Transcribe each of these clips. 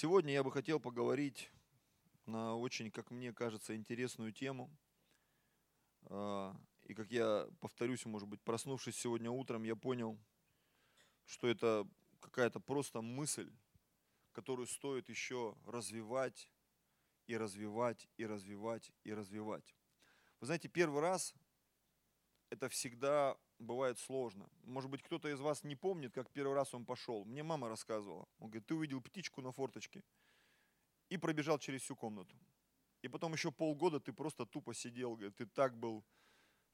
Сегодня я бы хотел поговорить на очень, как мне кажется, интересную тему. А, и как я повторюсь, может быть, проснувшись сегодня утром, я понял, что это какая-то просто мысль, которую стоит еще развивать и развивать и развивать и развивать. Вы знаете, первый раз это всегда бывает сложно. Может быть, кто-то из вас не помнит, как первый раз он пошел. Мне мама рассказывала. Он говорит, ты увидел птичку на форточке и пробежал через всю комнату. И потом еще полгода ты просто тупо сидел. Говорит, ты так был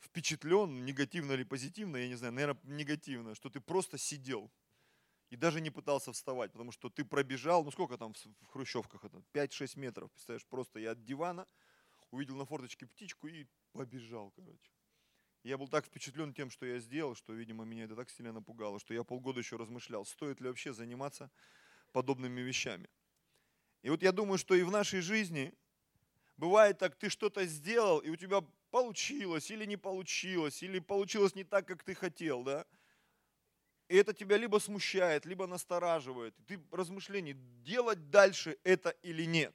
впечатлен, негативно или позитивно, я не знаю, наверное, негативно, что ты просто сидел и даже не пытался вставать, потому что ты пробежал, ну сколько там в хрущевках это, 5-6 метров, представляешь, просто я от дивана увидел на форточке птичку и побежал, короче. Я был так впечатлен тем, что я сделал, что, видимо, меня это так сильно напугало, что я полгода еще размышлял, стоит ли вообще заниматься подобными вещами. И вот я думаю, что и в нашей жизни бывает так, ты что-то сделал, и у тебя получилось или не получилось, или получилось не так, как ты хотел, да? И это тебя либо смущает, либо настораживает. Ты размышление, делать дальше это или нет.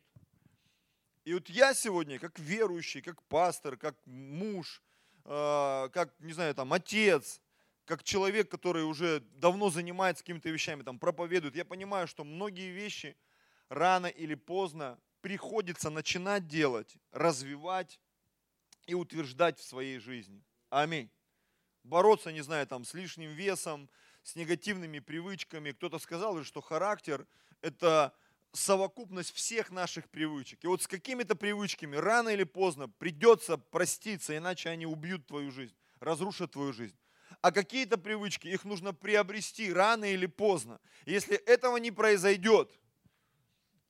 И вот я сегодня, как верующий, как пастор, как муж, как, не знаю, там, отец, как человек, который уже давно занимается какими-то вещами, там, проповедует, я понимаю, что многие вещи рано или поздно приходится начинать делать, развивать и утверждать в своей жизни. Аминь. Бороться, не знаю, там, с лишним весом, с негативными привычками. Кто-то сказал, что характер – это совокупность всех наших привычек. И вот с какими-то привычками рано или поздно придется проститься, иначе они убьют твою жизнь, разрушат твою жизнь. А какие-то привычки, их нужно приобрести рано или поздно. Если этого не произойдет,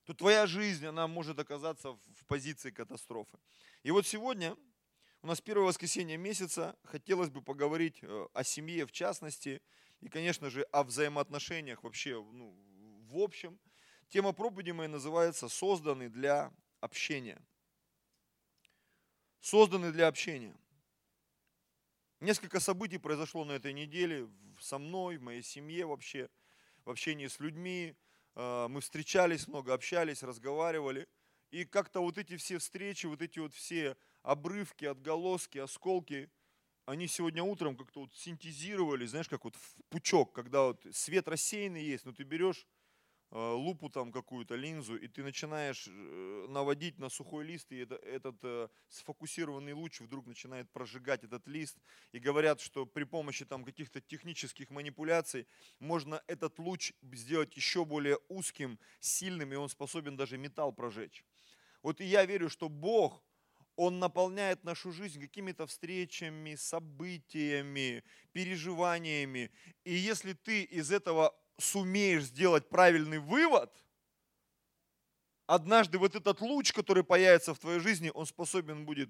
то твоя жизнь, она может оказаться в позиции катастрофы. И вот сегодня у нас первое воскресенье месяца. Хотелось бы поговорить э, о семье в частности и, конечно же, о взаимоотношениях вообще ну, в общем – Тема проповеди моей называется «Созданы для общения». Созданы для общения. Несколько событий произошло на этой неделе со мной, в моей семье вообще, в общении с людьми. Э, мы встречались много, общались, разговаривали. И как-то вот эти все встречи, вот эти вот все обрывки, отголоски, осколки, они сегодня утром как-то вот синтезировали, знаешь, как вот в пучок, когда вот свет рассеянный есть, но ты берешь лупу там какую-то, линзу, и ты начинаешь э, наводить на сухой лист, и это, этот э, сфокусированный луч вдруг начинает прожигать этот лист. И говорят, что при помощи там каких-то технических манипуляций можно этот луч сделать еще более узким, сильным, и он способен даже металл прожечь. Вот и я верю, что Бог, Он наполняет нашу жизнь какими-то встречами, событиями, переживаниями. И если ты из этого сумеешь сделать правильный вывод, однажды вот этот луч, который появится в твоей жизни, он способен будет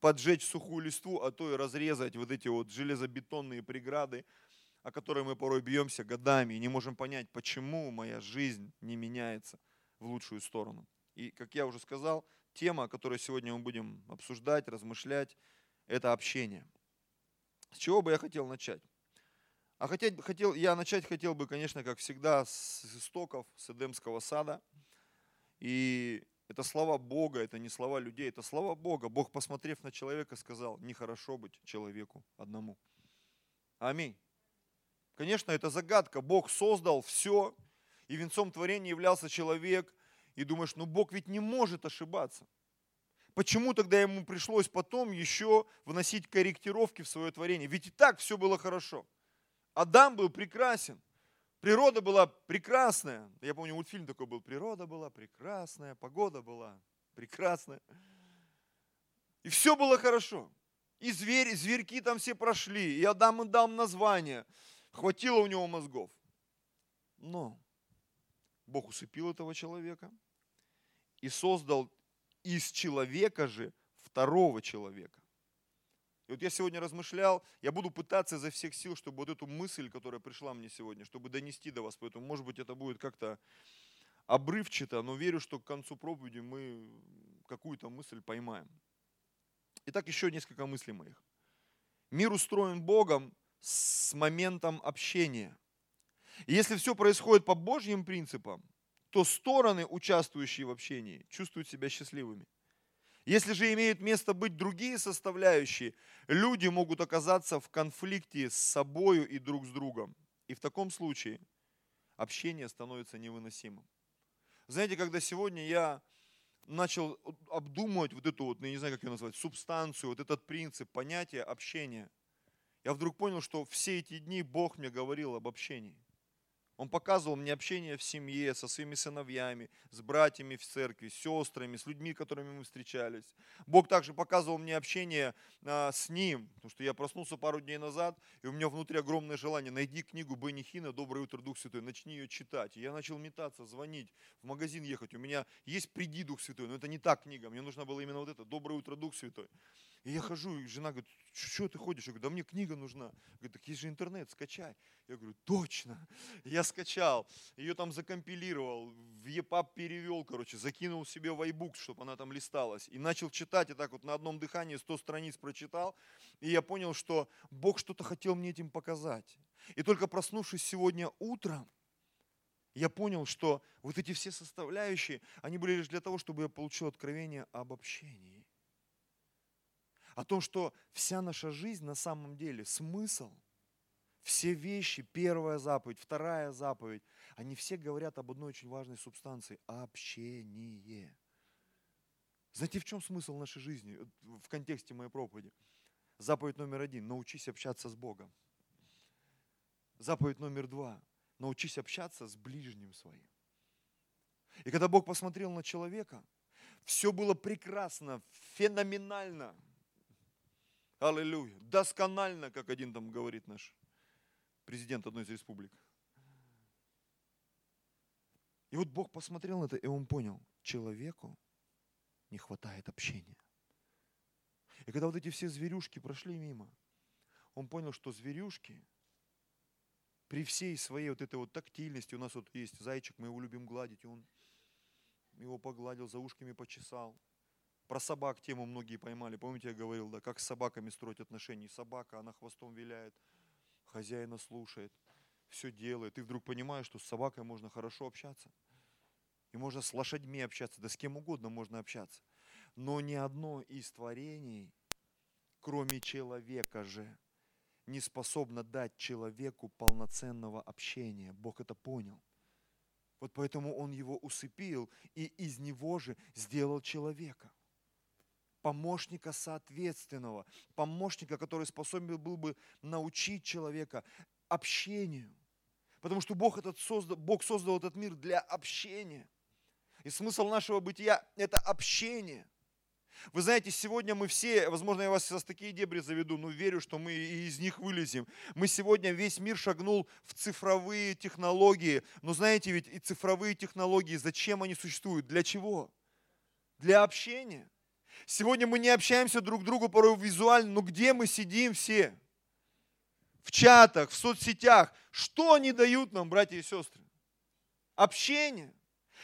поджечь сухую листву, а то и разрезать вот эти вот железобетонные преграды, о которые мы порой бьемся годами и не можем понять, почему моя жизнь не меняется в лучшую сторону. И, как я уже сказал, тема, которую сегодня мы будем обсуждать, размышлять, это общение. С чего бы я хотел начать? А хотеть, хотел, я начать хотел бы, конечно, как всегда, с истоков, с Эдемского сада. И это слова Бога, это не слова людей, это слова Бога. Бог, посмотрев на человека, сказал, нехорошо быть человеку одному. Аминь. Конечно, это загадка. Бог создал все, и венцом творения являлся человек. И думаешь, ну Бог ведь не может ошибаться. Почему тогда ему пришлось потом еще вносить корректировки в свое творение? Ведь и так все было хорошо. Адам был прекрасен. Природа была прекрасная. Я помню, мультфильм такой был. Природа была прекрасная, погода была прекрасная. И все было хорошо. И звери, зверьки там все прошли. И Адам им дал название. Хватило у него мозгов. Но Бог усыпил этого человека и создал из человека же второго человека. И вот я сегодня размышлял, я буду пытаться изо всех сил, чтобы вот эту мысль, которая пришла мне сегодня, чтобы донести до вас. Поэтому, может быть, это будет как-то обрывчато, но верю, что к концу проповеди мы какую-то мысль поймаем. Итак, еще несколько мыслей моих. Мир устроен Богом с моментом общения. И если все происходит по Божьим принципам, то стороны, участвующие в общении, чувствуют себя счастливыми. Если же имеют место быть другие составляющие, люди могут оказаться в конфликте с собою и друг с другом. И в таком случае общение становится невыносимым. Знаете, когда сегодня я начал обдумывать вот эту вот, ну, я не знаю, как ее назвать, субстанцию, вот этот принцип, понятие общения, я вдруг понял, что все эти дни Бог мне говорил об общении. Он показывал мне общение в семье, со своими сыновьями, с братьями в церкви, с сестрами, с людьми, которыми мы встречались. Бог также показывал мне общение а, с Ним, потому что я проснулся пару дней назад, и у меня внутри огромное желание, найди книгу Бенни Хина «Доброе утро, Дух Святой», начни ее читать. И я начал метаться, звонить, в магазин ехать. У меня есть «Приди, Дух Святой», но это не та книга, мне нужно было именно вот это «Доброе утро, Дух Святой». И я хожу, и жена говорит, что ты ходишь? Я говорю, да мне книга нужна. Говорит, так есть же интернет, скачай. Я говорю, точно. Я скачал, ее там закомпилировал, в EPUB перевел, короче, закинул себе в iBooks, чтобы она там листалась. И начал читать, и так вот на одном дыхании 100 страниц прочитал. И я понял, что Бог что-то хотел мне этим показать. И только проснувшись сегодня утром, я понял, что вот эти все составляющие, они были лишь для того, чтобы я получил откровение об общении о том, что вся наша жизнь на самом деле, смысл, все вещи, первая заповедь, вторая заповедь, они все говорят об одной очень важной субстанции – общение. Знаете, в чем смысл нашей жизни в контексте моей проповеди? Заповедь номер один – научись общаться с Богом. Заповедь номер два – научись общаться с ближним своим. И когда Бог посмотрел на человека, все было прекрасно, феноменально – Аллилуйя. Досконально, как один там говорит наш президент одной из республик. И вот Бог посмотрел на это, и он понял, человеку не хватает общения. И когда вот эти все зверюшки прошли мимо, он понял, что зверюшки при всей своей вот этой вот тактильности, у нас вот есть зайчик, мы его любим гладить, и он его погладил, за ушками почесал, про собак тему многие поймали. Помните, я говорил, да, как с собаками строить отношения. Собака, она хвостом виляет, хозяина слушает, все делает. И вдруг понимаешь, что с собакой можно хорошо общаться. И можно с лошадьми общаться, да с кем угодно можно общаться. Но ни одно из творений, кроме человека же, не способно дать человеку полноценного общения. Бог это понял. Вот поэтому Он его усыпил и из него же сделал человека помощника соответственного, помощника, который способен был бы научить человека общению. Потому что Бог, этот создал, Бог создал этот мир для общения. И смысл нашего бытия – это общение. Вы знаете, сегодня мы все, возможно, я вас сейчас такие дебри заведу, но верю, что мы из них вылезем. Мы сегодня, весь мир шагнул в цифровые технологии. Но знаете ведь, и цифровые технологии, зачем они существуют? Для чего? Для общения. Сегодня мы не общаемся друг к другу порой визуально, но где мы сидим все? В чатах, в соцсетях. Что они дают нам, братья и сестры? Общение.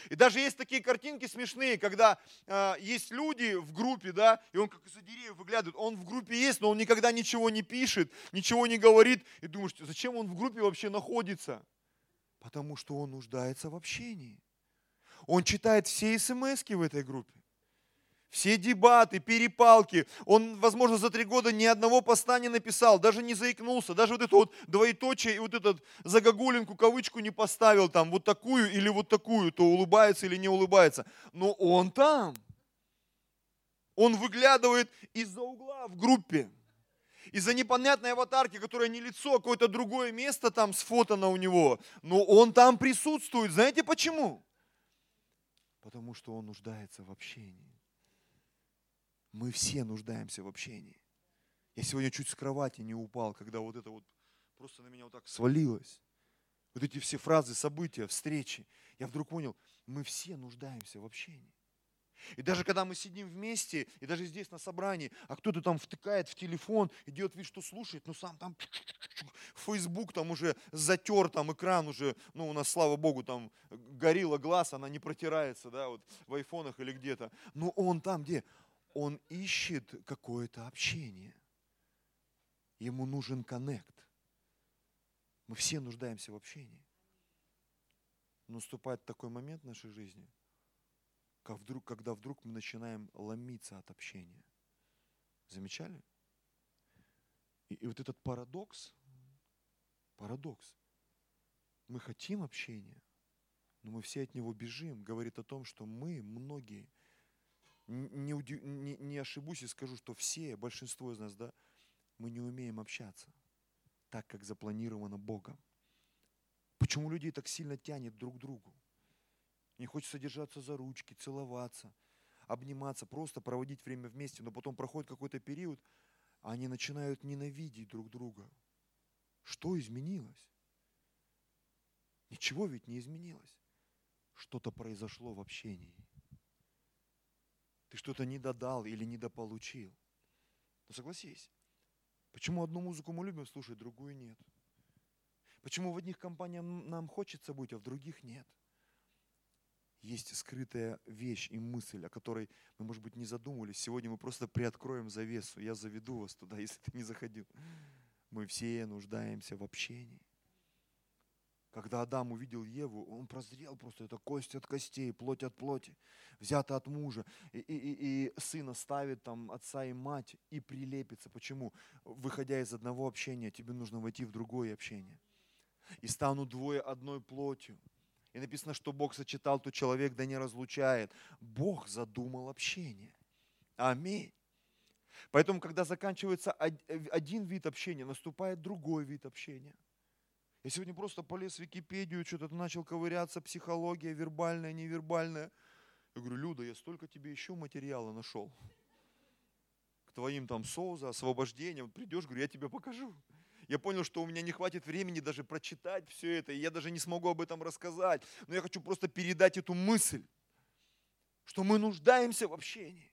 И даже есть такие картинки смешные, когда э, есть люди в группе, да, и он как из-за деревьев выглядывает, он в группе есть, но он никогда ничего не пишет, ничего не говорит, и думаешь, зачем он в группе вообще находится? Потому что он нуждается в общении. Он читает все смс в этой группе все дебаты, перепалки. Он, возможно, за три года ни одного поста не написал, даже не заикнулся, даже вот это вот двоеточие и вот этот загогулинку, кавычку не поставил там, вот такую или вот такую, то улыбается или не улыбается. Но он там. Он выглядывает из-за угла в группе. Из-за непонятной аватарки, которая не лицо, а какое-то другое место там сфотано у него. Но он там присутствует. Знаете почему? Потому что он нуждается в общении. Мы все нуждаемся в общении. Я сегодня чуть с кровати не упал, когда вот это вот просто на меня вот так свалилось. Вот эти все фразы, события, встречи. Я вдруг понял, мы все нуждаемся в общении. И даже когда мы сидим вместе, и даже здесь на собрании, а кто-то там втыкает в телефон и делает вид, что слушает, но сам там Facebook там уже затер, там экран уже, ну у нас, слава богу, там горилла глаз, она не протирается, да, вот в айфонах или где-то. Но он там где? Он ищет какое-то общение. Ему нужен коннект. Мы все нуждаемся в общении. наступает такой момент в нашей жизни, как вдруг, когда вдруг мы начинаем ломиться от общения. Замечали? И, и вот этот парадокс, парадокс, мы хотим общения, но мы все от него бежим, говорит о том, что мы, многие, не, не, не ошибусь и скажу, что все, большинство из нас, да, мы не умеем общаться так, как запланировано Богом. Почему людей так сильно тянет друг к другу? Не хочется держаться за ручки, целоваться, обниматься, просто проводить время вместе, но потом проходит какой-то период, а они начинают ненавидеть друг друга. Что изменилось? Ничего ведь не изменилось. Что-то произошло в общении. Ты что-то не додал или недополучил. Ну согласись. Почему одну музыку мы любим слушать, другую нет? Почему в одних компаниях нам хочется быть, а в других нет? Есть скрытая вещь и мысль, о которой мы, может быть, не задумывались. Сегодня мы просто приоткроем завесу. Я заведу вас туда, если ты не заходил. Мы все нуждаемся в общении. Когда Адам увидел Еву, он прозрел просто, это кость от костей, плоть от плоти, взято от мужа. И, и, и, и сын там отца и мать и прилепится. Почему? Выходя из одного общения, тебе нужно войти в другое общение. И станут двое одной плотью. И написано, что Бог сочетал, то человек да не разлучает. Бог задумал общение. Аминь. Поэтому, когда заканчивается один вид общения, наступает другой вид общения – я сегодня просто полез в Википедию, что-то начал ковыряться, психология, вербальная, невербальная. Я говорю, Люда, я столько тебе еще материала нашел. К твоим там соуза, освобождениям. Придешь, говорю, я тебе покажу. Я понял, что у меня не хватит времени даже прочитать все это, и я даже не смогу об этом рассказать. Но я хочу просто передать эту мысль, что мы нуждаемся в общении.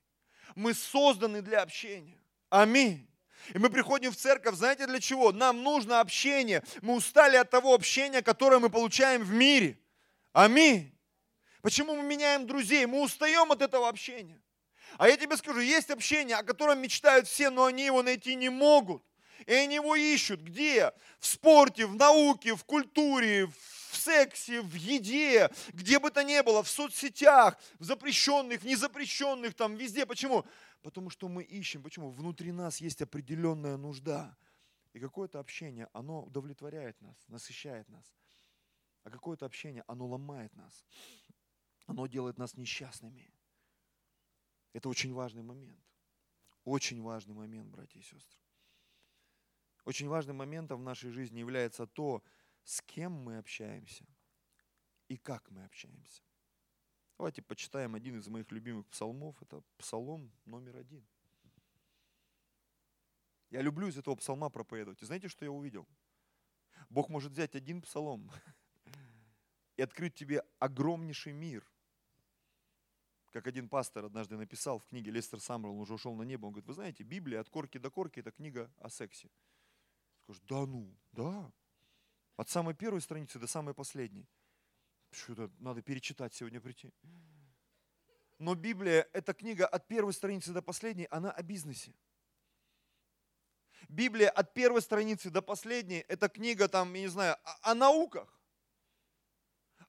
Мы созданы для общения. Аминь. И мы приходим в церковь, знаете для чего? Нам нужно общение. Мы устали от того общения, которое мы получаем в мире. Аминь. Почему мы меняем друзей? Мы устаем от этого общения. А я тебе скажу, есть общение, о котором мечтают все, но они его найти не могут. И они его ищут. Где? В спорте, в науке, в культуре, в сексе, в еде, где бы то ни было, в соцсетях, в запрещенных, в незапрещенных, там везде. Почему? Потому что мы ищем. Почему? Внутри нас есть определенная нужда. И какое-то общение, оно удовлетворяет нас, насыщает нас. А какое-то общение, оно ломает нас. Оно делает нас несчастными. Это очень важный момент. Очень важный момент, братья и сестры. Очень важным моментом в нашей жизни является то, с кем мы общаемся и как мы общаемся. Давайте почитаем один из моих любимых псалмов. Это псалом номер один. Я люблю из этого псалма проповедовать. И знаете, что я увидел? Бог может взять один псалом и открыть тебе огромнейший мир. Как один пастор однажды написал в книге Лестер Саммерл, он уже ушел на небо, он говорит, вы знаете, Библия от корки до корки – это книга о сексе. Скажешь, да ну, да. От самой первой страницы до самой последней. Что-то надо перечитать сегодня прийти. Но Библия, эта книга от первой страницы до последней, она о бизнесе. Библия от первой страницы до последней, это книга там, я не знаю, о, о науках,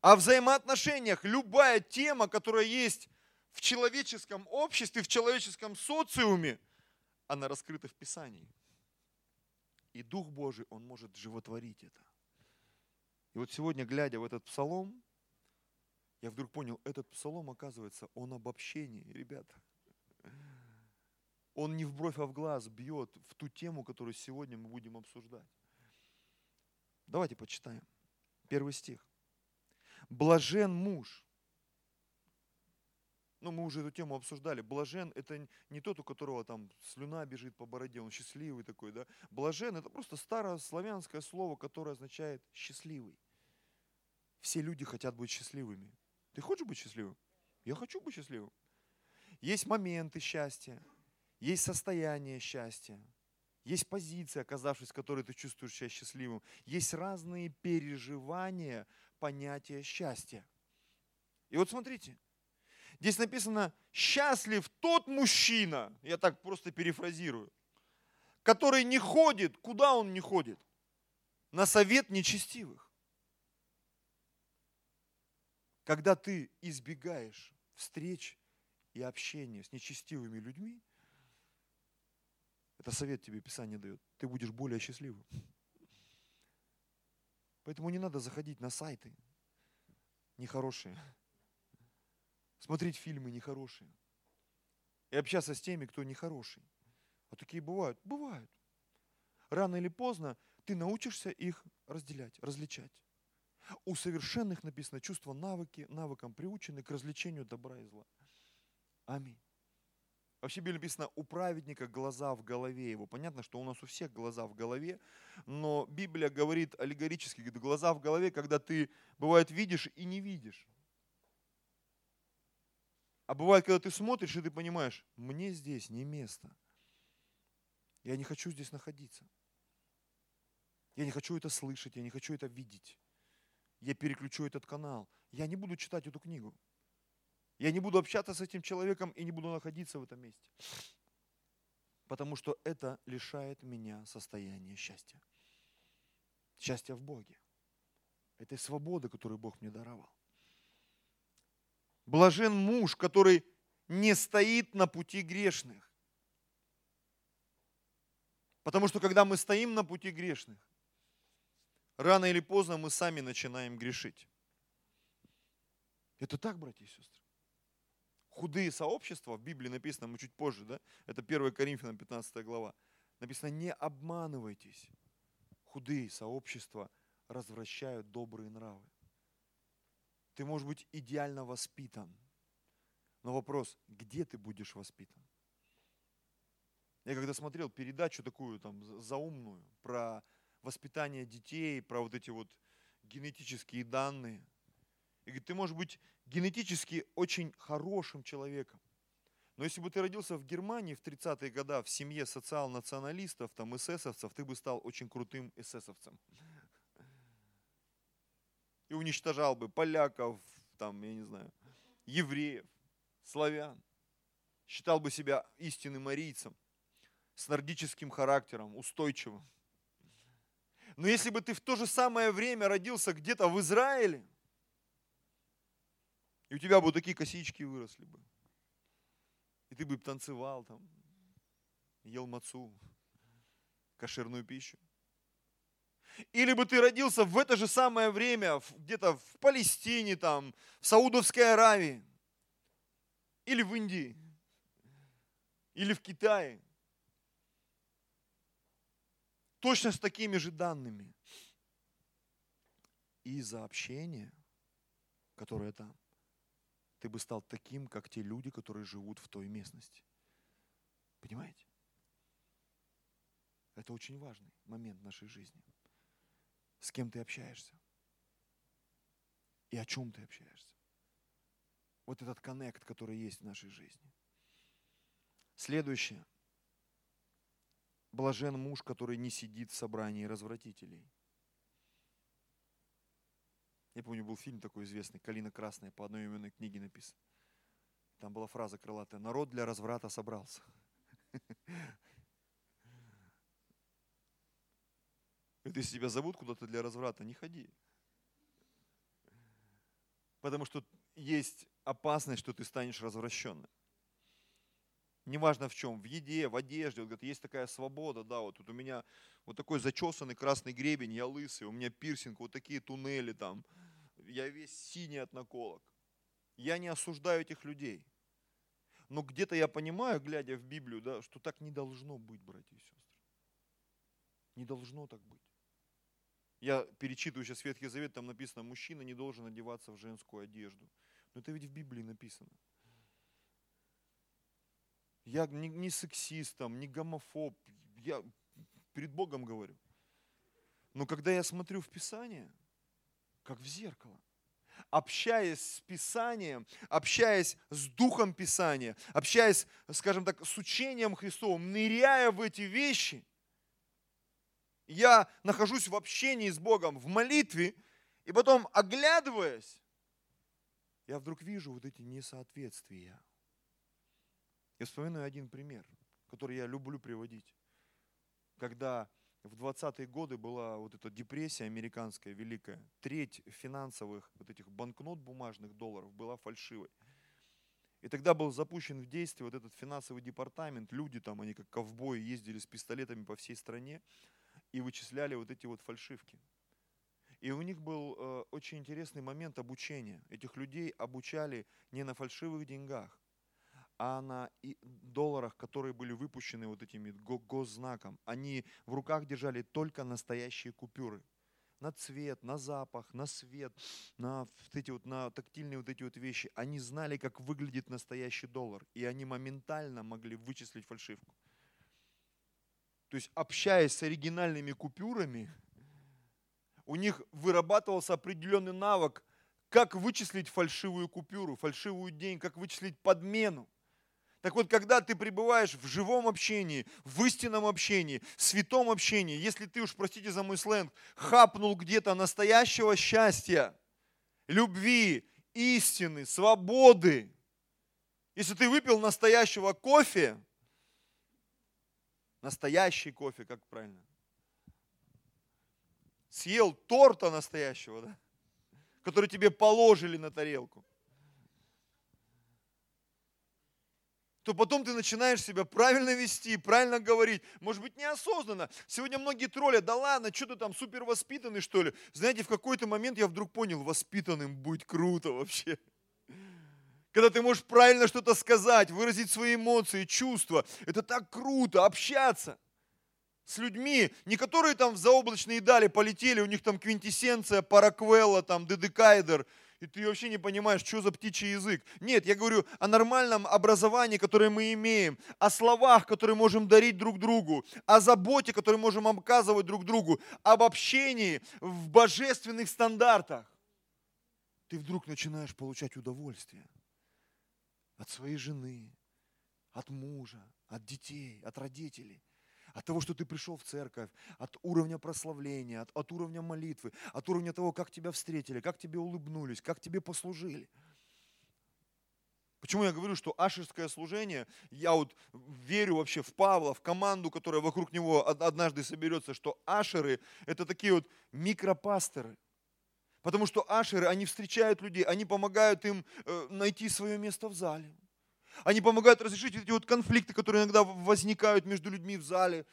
о взаимоотношениях. Любая тема, которая есть в человеческом обществе, в человеческом социуме, она раскрыта в Писании. И Дух Божий, Он может животворить это. И вот сегодня, глядя в этот псалом, я вдруг понял, этот псалом, оказывается, он об общении, ребята. Он не в бровь, а в глаз бьет в ту тему, которую сегодня мы будем обсуждать. Давайте почитаем. Первый стих. Блажен муж. Ну, мы уже эту тему обсуждали. Блажен – это не тот, у которого там слюна бежит по бороде, он счастливый такой, да. Блажен – это просто старое славянское слово, которое означает счастливый. Все люди хотят быть счастливыми. Ты хочешь быть счастливым? Я хочу быть счастливым. Есть моменты счастья, есть состояние счастья, есть позиция, оказавшись в которой ты чувствуешь себя счастливым. Есть разные переживания понятия счастья. И вот смотрите, здесь написано, счастлив тот мужчина, я так просто перефразирую, который не ходит, куда он не ходит? На совет нечестивых. Когда ты избегаешь встреч и общения с нечестивыми людьми, это совет тебе Писание дает, ты будешь более счастливым. Поэтому не надо заходить на сайты нехорошие, смотреть фильмы нехорошие и общаться с теми, кто нехороший. А такие бывают? Бывают. Рано или поздно ты научишься их разделять, различать. У совершенных написано чувство навыки, навыкам приучены к развлечению добра и зла. Аминь. Вообще Библии написано, у праведника глаза в голове его. Понятно, что у нас у всех глаза в голове, но Библия говорит аллегорически, говорит, глаза в голове, когда ты, бывает, видишь и не видишь. А бывает, когда ты смотришь, и ты понимаешь, мне здесь не место. Я не хочу здесь находиться. Я не хочу это слышать, я не хочу это видеть. Я переключу этот канал. Я не буду читать эту книгу. Я не буду общаться с этим человеком и не буду находиться в этом месте. Потому что это лишает меня состояния счастья. Счастья в Боге. Этой свободы, которую Бог мне даровал. Блажен муж, который не стоит на пути грешных. Потому что когда мы стоим на пути грешных, рано или поздно мы сами начинаем грешить. Это так, братья и сестры худые сообщества, в Библии написано, мы чуть позже, да, это 1 Коринфянам 15 глава, написано, не обманывайтесь, худые сообщества развращают добрые нравы. Ты можешь быть идеально воспитан, но вопрос, где ты будешь воспитан? Я когда смотрел передачу такую там заумную про воспитание детей, про вот эти вот генетические данные, и говорит, ты можешь быть генетически очень хорошим человеком. Но если бы ты родился в Германии в 30-е годы в семье социал-националистов, там, эсэсовцев, ты бы стал очень крутым эсэсовцем. И уничтожал бы поляков, там, я не знаю, евреев, славян. Считал бы себя истинным арийцем, с нордическим характером, устойчивым. Но если бы ты в то же самое время родился где-то в Израиле, и у тебя бы такие косички выросли бы. И ты бы танцевал там, ел мацу, кошерную пищу. Или бы ты родился в это же самое время где-то в Палестине, там, в Саудовской Аравии, или в Индии, или в Китае. Точно с такими же данными. И из-за общения, которое там, ты бы стал таким, как те люди, которые живут в той местности. Понимаете? Это очень важный момент нашей жизни. С кем ты общаешься? И о чем ты общаешься? Вот этот коннект, который есть в нашей жизни. Следующее. Блажен муж, который не сидит в собрании развратителей. Я помню, был фильм такой известный, «Калина красная», по одной именной книге написан. Там была фраза крылатая, «Народ для разврата собрался». Если тебя зовут куда-то для разврата, не ходи. Потому что есть опасность, что ты станешь развращенным. Неважно в чем, в еде, в одежде, вот, есть такая свобода, да, вот тут у меня вот такой зачесанный красный гребень, я лысый, у меня пирсинг, вот такие туннели там, я весь синий от наколок. Я не осуждаю этих людей. Но где-то я понимаю, глядя в Библию, да, что так не должно быть, братья и сестры. Не должно так быть. Я перечитываю сейчас Ветхий Завет, там написано, мужчина не должен одеваться в женскую одежду. Но это ведь в Библии написано. Я не, не сексист, там, не гомофоб, я перед Богом говорю. Но когда я смотрю в Писание, как в зеркало. Общаясь с Писанием, общаясь с Духом Писания, общаясь, скажем так, с учением Христовым, ныряя в эти вещи, я нахожусь в общении с Богом, в молитве, и потом, оглядываясь, я вдруг вижу вот эти несоответствия. Я вспоминаю один пример, который я люблю приводить. Когда в 20-е годы была вот эта депрессия американская великая. Треть финансовых вот этих банкнот бумажных долларов была фальшивой. И тогда был запущен в действие вот этот финансовый департамент. Люди там, они как ковбои ездили с пистолетами по всей стране и вычисляли вот эти вот фальшивки. И у них был э, очень интересный момент обучения. Этих людей обучали не на фальшивых деньгах, а на долларах, которые были выпущены вот этими госзнаком. Они в руках держали только настоящие купюры. На цвет, на запах, на свет, на, вот эти вот, на тактильные вот эти вот вещи. Они знали, как выглядит настоящий доллар. И они моментально могли вычислить фальшивку. То есть, общаясь с оригинальными купюрами, у них вырабатывался определенный навык, как вычислить фальшивую купюру, фальшивую деньги, как вычислить подмену. Так вот, когда ты пребываешь в живом общении, в истинном общении, в святом общении, если ты уж, простите за мой сленг, хапнул где-то настоящего счастья, любви, истины, свободы, если ты выпил настоящего кофе, настоящий кофе, как правильно, съел торта настоящего, да, который тебе положили на тарелку, то потом ты начинаешь себя правильно вести, правильно говорить. Может быть, неосознанно. Сегодня многие троллят, да ладно, что ты там супер воспитанный, что ли? Знаете, в какой-то момент я вдруг понял, воспитанным быть круто вообще. Когда ты можешь правильно что-то сказать, выразить свои эмоции, чувства. Это так круто, общаться с людьми, не которые там в заоблачные дали полетели, у них там квинтэссенция, параквелла, там, дедекайдер, и ты вообще не понимаешь, что за птичий язык. Нет, я говорю о нормальном образовании, которое мы имеем, о словах, которые можем дарить друг другу, о заботе, которую можем оказывать друг другу, об общении в божественных стандартах. Ты вдруг начинаешь получать удовольствие от своей жены, от мужа, от детей, от родителей от того, что ты пришел в церковь, от уровня прославления, от, от уровня молитвы, от уровня того, как тебя встретили, как тебе улыбнулись, как тебе послужили. Почему я говорю, что ашерское служение, я вот верю вообще в Павла, в команду, которая вокруг него однажды соберется, что ашеры – это такие вот микропасторы. Потому что ашеры, они встречают людей, они помогают им э, найти свое место в зале. Они помогают разрешить эти вот конфликты, которые иногда возникают между людьми в зале.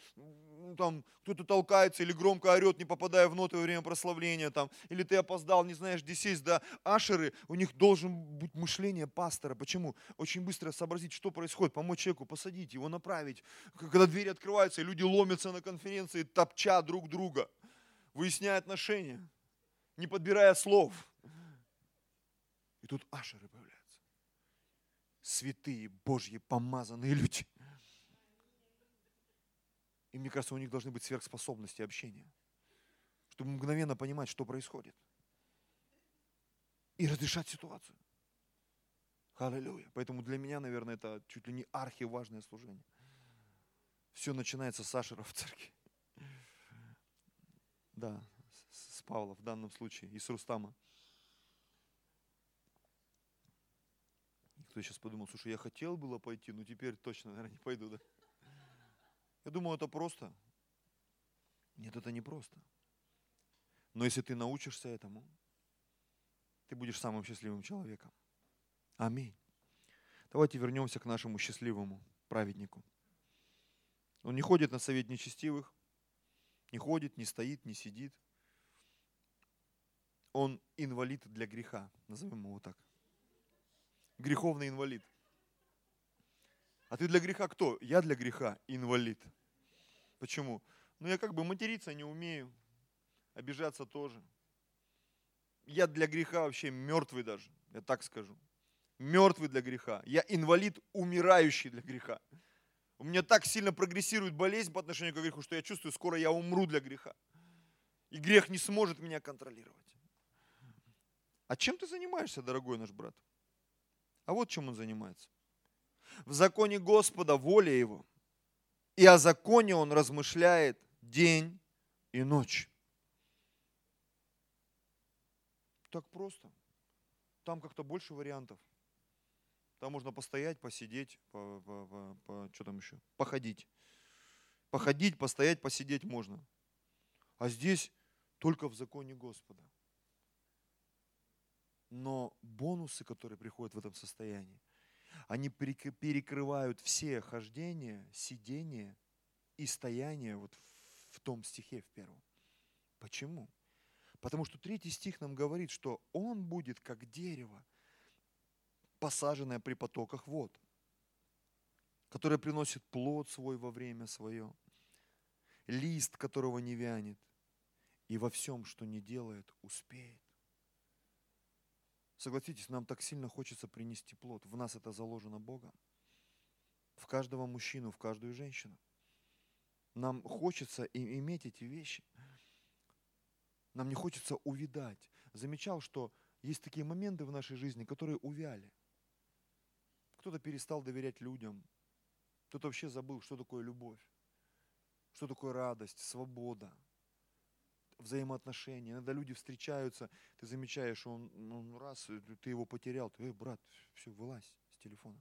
Там кто-то толкается или громко орет, не попадая в ноты во время прославления, там, или ты опоздал, не знаешь, где сесть, да, ашеры, у них должен быть мышление пастора. Почему? Очень быстро сообразить, что происходит, помочь человеку, посадить его, направить. Когда двери открываются, люди ломятся на конференции, топча друг друга, выясняя отношения, не подбирая слов. И тут ашеры появляются святые, Божьи, помазанные люди. И мне кажется, у них должны быть сверхспособности общения, чтобы мгновенно понимать, что происходит. И разрешать ситуацию. Аллилуйя. Поэтому для меня, наверное, это чуть ли не архиважное служение. Все начинается с Ашера в церкви. Да, с Павла в данном случае, и с Рустама. Кто сейчас подумал, слушай, я хотел было пойти, но теперь точно, наверное, не пойду, да? Я думаю, это просто. Нет, это не просто. Но если ты научишься этому, ты будешь самым счастливым человеком. Аминь. Давайте вернемся к нашему счастливому праведнику. Он не ходит на совет нечестивых, не ходит, не стоит, не сидит. Он инвалид для греха, назовем его так греховный инвалид. А ты для греха кто? Я для греха инвалид. Почему? Ну я как бы материться не умею, обижаться тоже. Я для греха вообще мертвый даже, я так скажу. Мертвый для греха. Я инвалид, умирающий для греха. У меня так сильно прогрессирует болезнь по отношению к греху, что я чувствую, скоро я умру для греха. И грех не сможет меня контролировать. А чем ты занимаешься, дорогой наш брат? А вот чем он занимается. В законе Господа воля его, и о законе он размышляет день и ночь. Так просто. Там как-то больше вариантов. Там можно постоять, посидеть, по, по, по, по, что там еще? Походить. Походить, постоять, посидеть можно. А здесь только в законе Господа. Но бонусы, которые приходят в этом состоянии, они перекрывают все хождения, сидения и стояния вот в том стихе в первом. Почему? Потому что третий стих нам говорит, что он будет как дерево, посаженное при потоках вод, которое приносит плод свой во время свое, лист которого не вянет, и во всем, что не делает, успеет. Согласитесь, нам так сильно хочется принести плод. В нас это заложено Богом. В каждого мужчину, в каждую женщину. Нам хочется иметь эти вещи. Нам не хочется увидать. Замечал, что есть такие моменты в нашей жизни, которые увяли. Кто-то перестал доверять людям. Кто-то вообще забыл, что такое любовь. Что такое радость, свобода взаимоотношения. Иногда люди встречаются, ты замечаешь, он, он раз, ты его потерял, ты, эй, брат, все, вылазь с телефона.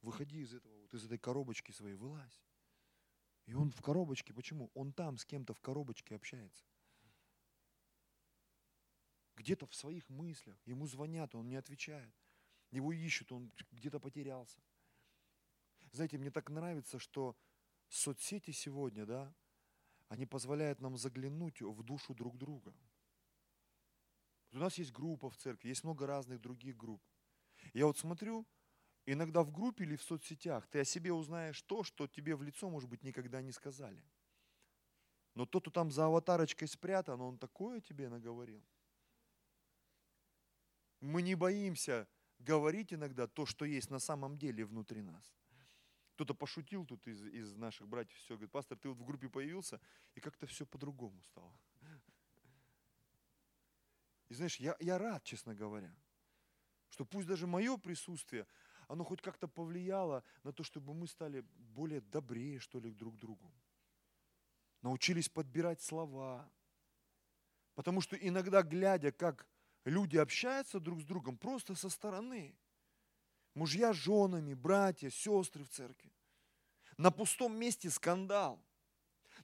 Выходи из этого, вот из этой коробочки своей, вылазь. И он в коробочке, почему? Он там с кем-то в коробочке общается. Где-то в своих мыслях. Ему звонят, он не отвечает. Его ищут, он где-то потерялся. Знаете, мне так нравится, что соцсети сегодня, да, они позволяют нам заглянуть в душу друг друга. У нас есть группа в церкви, есть много разных других групп. Я вот смотрю, иногда в группе или в соцсетях ты о себе узнаешь то, что тебе в лицо, может быть, никогда не сказали. Но тот, кто там за аватарочкой спрятан, он такое тебе наговорил. Мы не боимся говорить иногда то, что есть на самом деле внутри нас. Кто-то пошутил тут из, из наших братьев, все, говорит, пастор, ты вот в группе появился, и как-то все по-другому стало. И знаешь, я, я рад, честно говоря, что пусть даже мое присутствие, оно хоть как-то повлияло на то, чтобы мы стали более добрее, что ли, друг к другу. Научились подбирать слова. Потому что иногда, глядя, как люди общаются друг с другом, просто со стороны, мужья с женами, братья, сестры в церкви. На пустом месте скандал.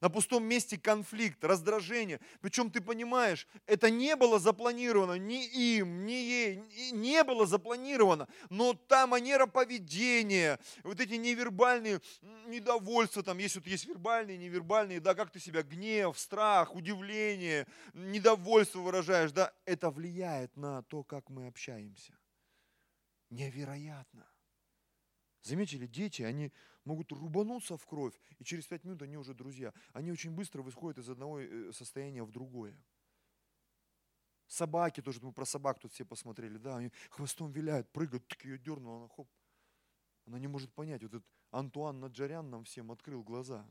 На пустом месте конфликт, раздражение. Причем ты понимаешь, это не было запланировано ни им, ни ей, не было запланировано. Но та манера поведения, вот эти невербальные недовольства, там есть вот есть вербальные, невербальные, да, как ты себя, гнев, страх, удивление, недовольство выражаешь, да, это влияет на то, как мы общаемся невероятно. Заметили, дети, они могут рубануться в кровь, и через пять минут они уже друзья. Они очень быстро выходят из одного э, состояния в другое. Собаки тоже, мы про собак тут все посмотрели, да, они хвостом виляют, прыгают, так ее дернула, она хоп. Она не может понять, вот этот Антуан Наджарян нам всем открыл глаза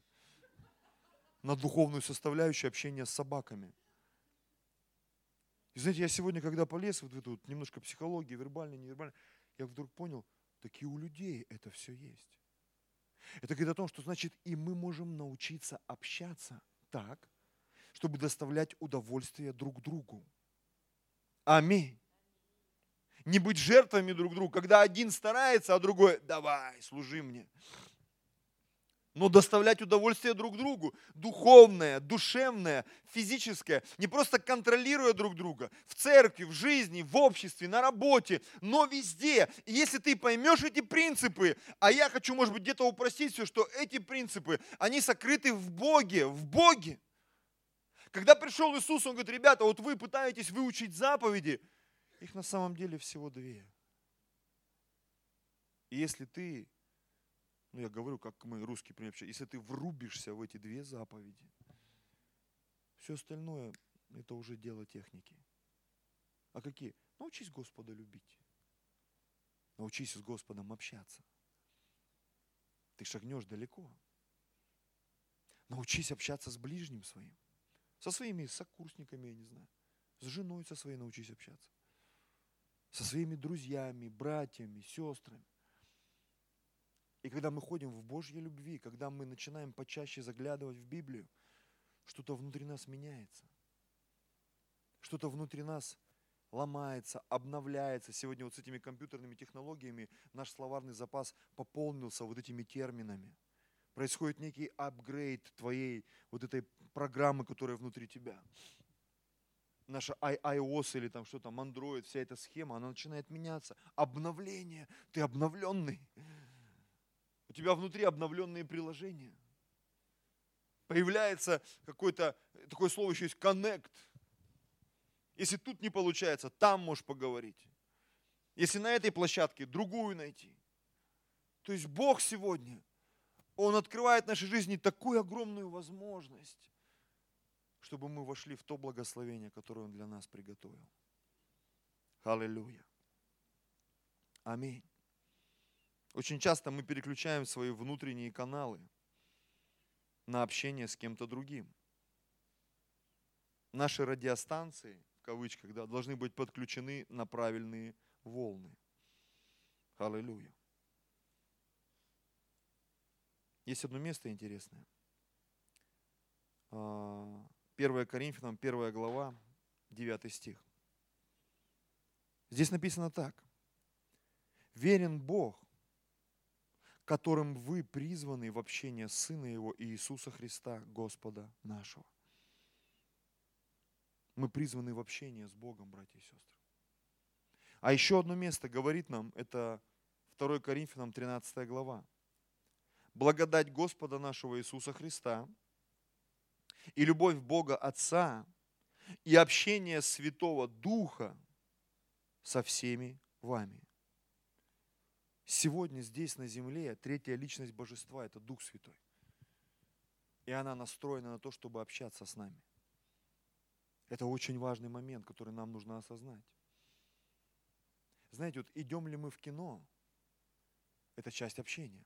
на духовную составляющую общения с собаками. И знаете, я сегодня, когда полез вот в эту вот немножко психологии, вербальной, невербальной, я вдруг понял, так и у людей это все есть. Это говорит о том, что значит и мы можем научиться общаться так, чтобы доставлять удовольствие друг другу. Аминь. Не быть жертвами друг другу, когда один старается, а другой, давай, служи мне но доставлять удовольствие друг другу, духовное, душевное, физическое, не просто контролируя друг друга, в церкви, в жизни, в обществе, на работе, но везде. И если ты поймешь эти принципы, а я хочу, может быть, где-то упростить все, что эти принципы, они сокрыты в Боге, в Боге. Когда пришел Иисус, Он говорит, ребята, вот вы пытаетесь выучить заповеди, их на самом деле всего две. И если ты ну я говорю, как мы русские пример, если ты врубишься в эти две заповеди, все остальное это уже дело техники. А какие? Научись Господа любить. Научись с Господом общаться. Ты шагнешь далеко. Научись общаться с ближним своим. Со своими сокурсниками, я не знаю. С женой со своей научись общаться. Со своими друзьями, братьями, сестрами. И когда мы ходим в Божьей любви, когда мы начинаем почаще заглядывать в Библию, что-то внутри нас меняется. Что-то внутри нас ломается, обновляется. Сегодня вот с этими компьютерными технологиями наш словарный запас пополнился вот этими терминами. происходит некий апгрейд твоей вот этой программы, которая внутри тебя. Наша iOS или там что там, Android, вся эта схема, она начинает меняться. Обновление. Ты обновленный. У тебя внутри обновленные приложения. Появляется какое-то, такое слово еще есть, connect. Если тут не получается, там можешь поговорить. Если на этой площадке, другую найти. То есть Бог сегодня, Он открывает в нашей жизни такую огромную возможность, чтобы мы вошли в то благословение, которое Он для нас приготовил. Аллилуйя. Аминь. Очень часто мы переключаем свои внутренние каналы на общение с кем-то другим. Наши радиостанции, в кавычках, да, должны быть подключены на правильные волны. Аллилуйя. Есть одно место интересное. 1 а, Коринфянам, 1 глава, 9 стих. Здесь написано так. Верен Бог, которым вы призваны в общение Сына Его Иисуса Христа, Господа нашего. Мы призваны в общение с Богом, братья и сестры. А еще одно место говорит нам, это 2 Коринфянам 13 глава. Благодать Господа нашего Иисуса Христа и любовь Бога Отца и общение Святого Духа со всеми вами. Сегодня здесь на земле третья личность Божества – это Дух Святой. И она настроена на то, чтобы общаться с нами. Это очень важный момент, который нам нужно осознать. Знаете, вот идем ли мы в кино, это часть общения.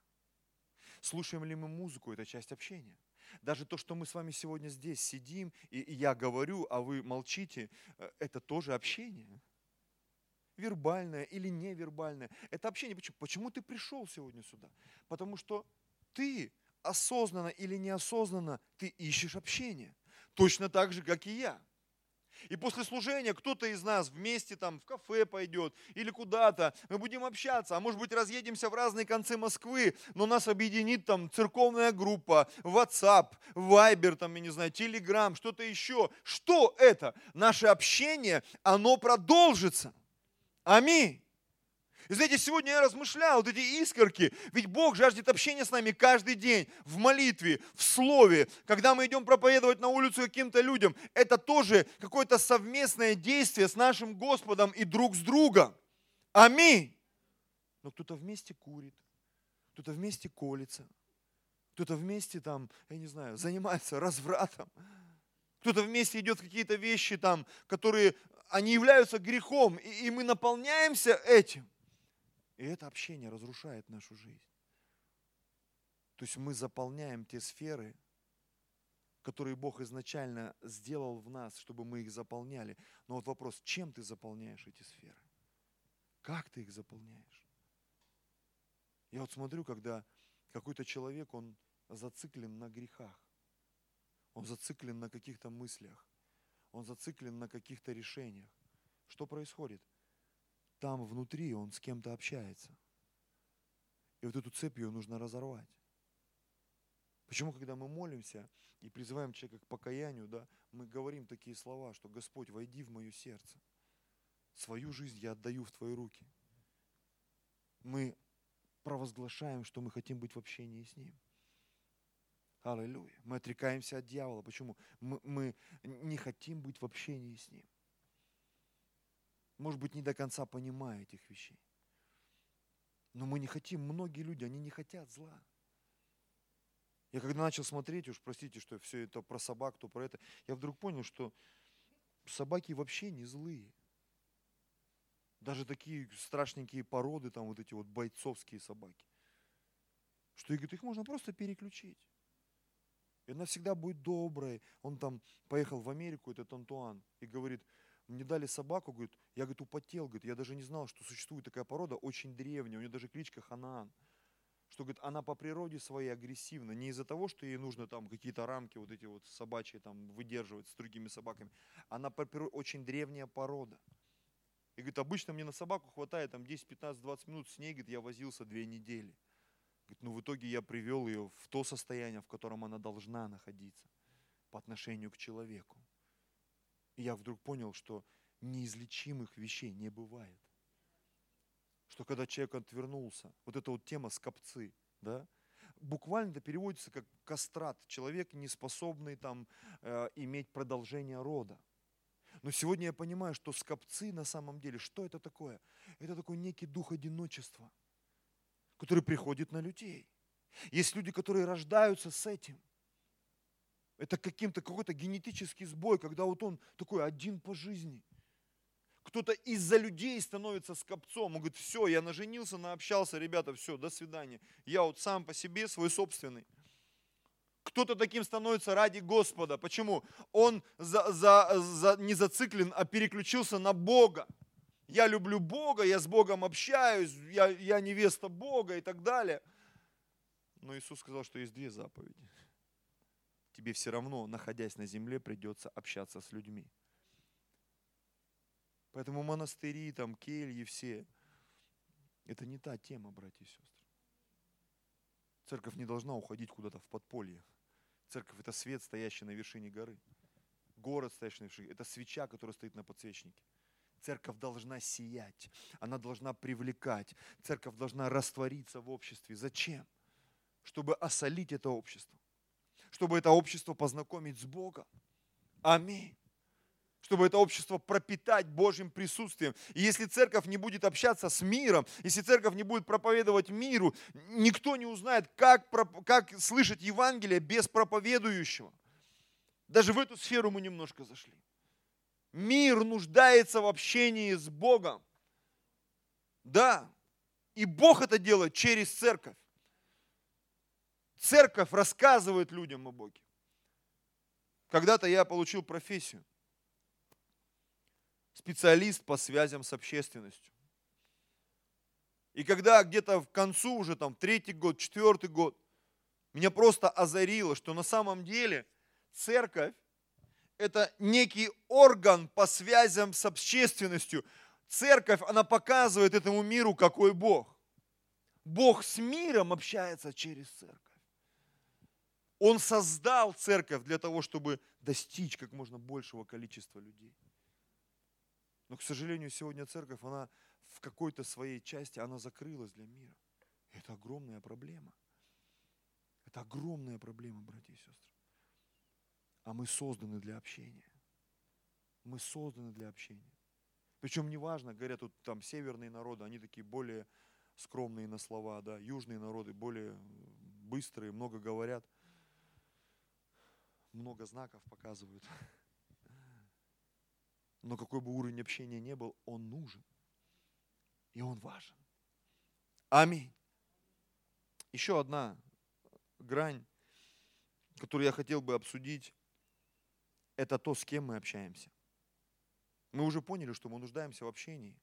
Слушаем ли мы музыку, это часть общения. Даже то, что мы с вами сегодня здесь сидим, и, я говорю, а вы молчите, э, это тоже общение. Вербальное или невербальное. Это общение. Почему? Почему ты пришел сегодня сюда? Потому что ты осознанно или неосознанно, ты ищешь общение. Точно так же, как и я. И после служения кто-то из нас вместе там в кафе пойдет или куда-то, мы будем общаться, а может быть разъедемся в разные концы Москвы, но нас объединит там церковная группа, WhatsApp, Viber, там, я не знаю, Telegram, что-то еще. Что это? Наше общение, оно продолжится. Аминь. И знаете, сегодня я размышлял, вот эти искорки, ведь Бог жаждет общения с нами каждый день, в молитве, в слове, когда мы идем проповедовать на улицу каким-то людям, это тоже какое-то совместное действие с нашим Господом и друг с другом. Аминь. Но кто-то вместе курит, кто-то вместе колется, кто-то вместе там, я не знаю, занимается развратом, кто-то вместе идет какие-то вещи там, которые, они являются грехом, и, и мы наполняемся этим. И это общение разрушает нашу жизнь. То есть мы заполняем те сферы, которые Бог изначально сделал в нас, чтобы мы их заполняли. Но вот вопрос, чем ты заполняешь эти сферы? Как ты их заполняешь? Я вот смотрю, когда какой-то человек, он зациклен на грехах, он зациклен на каких-то мыслях, он зациклен на каких-то решениях. Что происходит? там внутри он с кем-то общается. И вот эту цепь ее нужно разорвать. Почему, когда мы молимся и призываем человека к покаянию, да, мы говорим такие слова, что Господь, войди в мое сердце. Свою жизнь я отдаю в Твои руки. Мы провозглашаем, что мы хотим быть в общении с Ним. Аллилуйя. Мы отрекаемся от дьявола. Почему? Мы, мы не хотим быть в общении с Ним может быть, не до конца понимая этих вещей. Но мы не хотим, многие люди, они не хотят зла. Я когда начал смотреть, уж простите, что все это про собак, то про это, я вдруг понял, что собаки вообще не злые. Даже такие страшненькие породы, там вот эти вот бойцовские собаки. Что, говорит, их можно просто переключить. Она всегда будет доброй. Он там поехал в Америку, этот Антуан, и говорит, мне дали собаку, говорит, я, говорит, употел, говорит, я даже не знал, что существует такая порода, очень древняя, у нее даже кличка Ханаан. Что, говорит, она по природе своей агрессивна, не из-за того, что ей нужно там какие-то рамки вот эти вот собачьи там выдерживать с другими собаками. Она по природе очень древняя порода. И говорит, обычно мне на собаку хватает там 10, 15, 20 минут, с ней, говорит, я возился две недели. Говорит, ну в итоге я привел ее в то состояние, в котором она должна находиться по отношению к человеку. И я вдруг понял, что неизлечимых вещей не бывает. Что когда человек отвернулся, вот эта вот тема скопцы, да, буквально это переводится как кастрат, человек, не способный там э, иметь продолжение рода. Но сегодня я понимаю, что скопцы на самом деле, что это такое? Это такой некий дух одиночества, который приходит на людей. Есть люди, которые рождаются с этим. Это каким-то какой-то генетический сбой, когда вот он такой один по жизни. Кто-то из-за людей становится скопцом. Он говорит, все, я наженился, наобщался, ребята, все, до свидания. Я вот сам по себе свой собственный. Кто-то таким становится ради Господа. Почему? Он за, за, за, не зациклен, а переключился на Бога. Я люблю Бога, я с Богом общаюсь, я, я невеста Бога и так далее. Но Иисус сказал, что есть две заповеди. Тебе все равно, находясь на земле, придется общаться с людьми. Поэтому монастыри, там, кельи все, это не та тема, братья и сестры. Церковь не должна уходить куда-то в подполье. Церковь – это свет, стоящий на вершине горы. Город, стоящий на вершине. Это свеча, которая стоит на подсвечнике. Церковь должна сиять, она должна привлекать, церковь должна раствориться в обществе. Зачем? Чтобы осолить это общество, чтобы это общество познакомить с Богом. Аминь чтобы это общество пропитать Божьим присутствием. И если церковь не будет общаться с миром, если церковь не будет проповедовать миру, никто не узнает, как, как слышать Евангелие без проповедующего. Даже в эту сферу мы немножко зашли. Мир нуждается в общении с Богом. Да, и Бог это делает через церковь. Церковь рассказывает людям о Боге. Когда-то я получил профессию специалист по связям с общественностью. И когда где-то в концу уже там третий год, четвертый год, меня просто озарило, что на самом деле церковь это некий орган по связям с общественностью. Церковь, она показывает этому миру, какой Бог. Бог с миром общается через церковь. Он создал церковь для того, чтобы достичь как можно большего количества людей. Но, к сожалению, сегодня церковь, она в какой-то своей части, она закрылась для мира. это огромная проблема. Это огромная проблема, братья и сестры. А мы созданы для общения. Мы созданы для общения. Причем неважно, говорят, тут там северные народы, они такие более скромные на слова, да, южные народы более быстрые, много говорят, много знаков показывают. Но какой бы уровень общения не был, он нужен. И он важен. Аминь. Еще одна грань, которую я хотел бы обсудить, это то, с кем мы общаемся. Мы уже поняли, что мы нуждаемся в общении.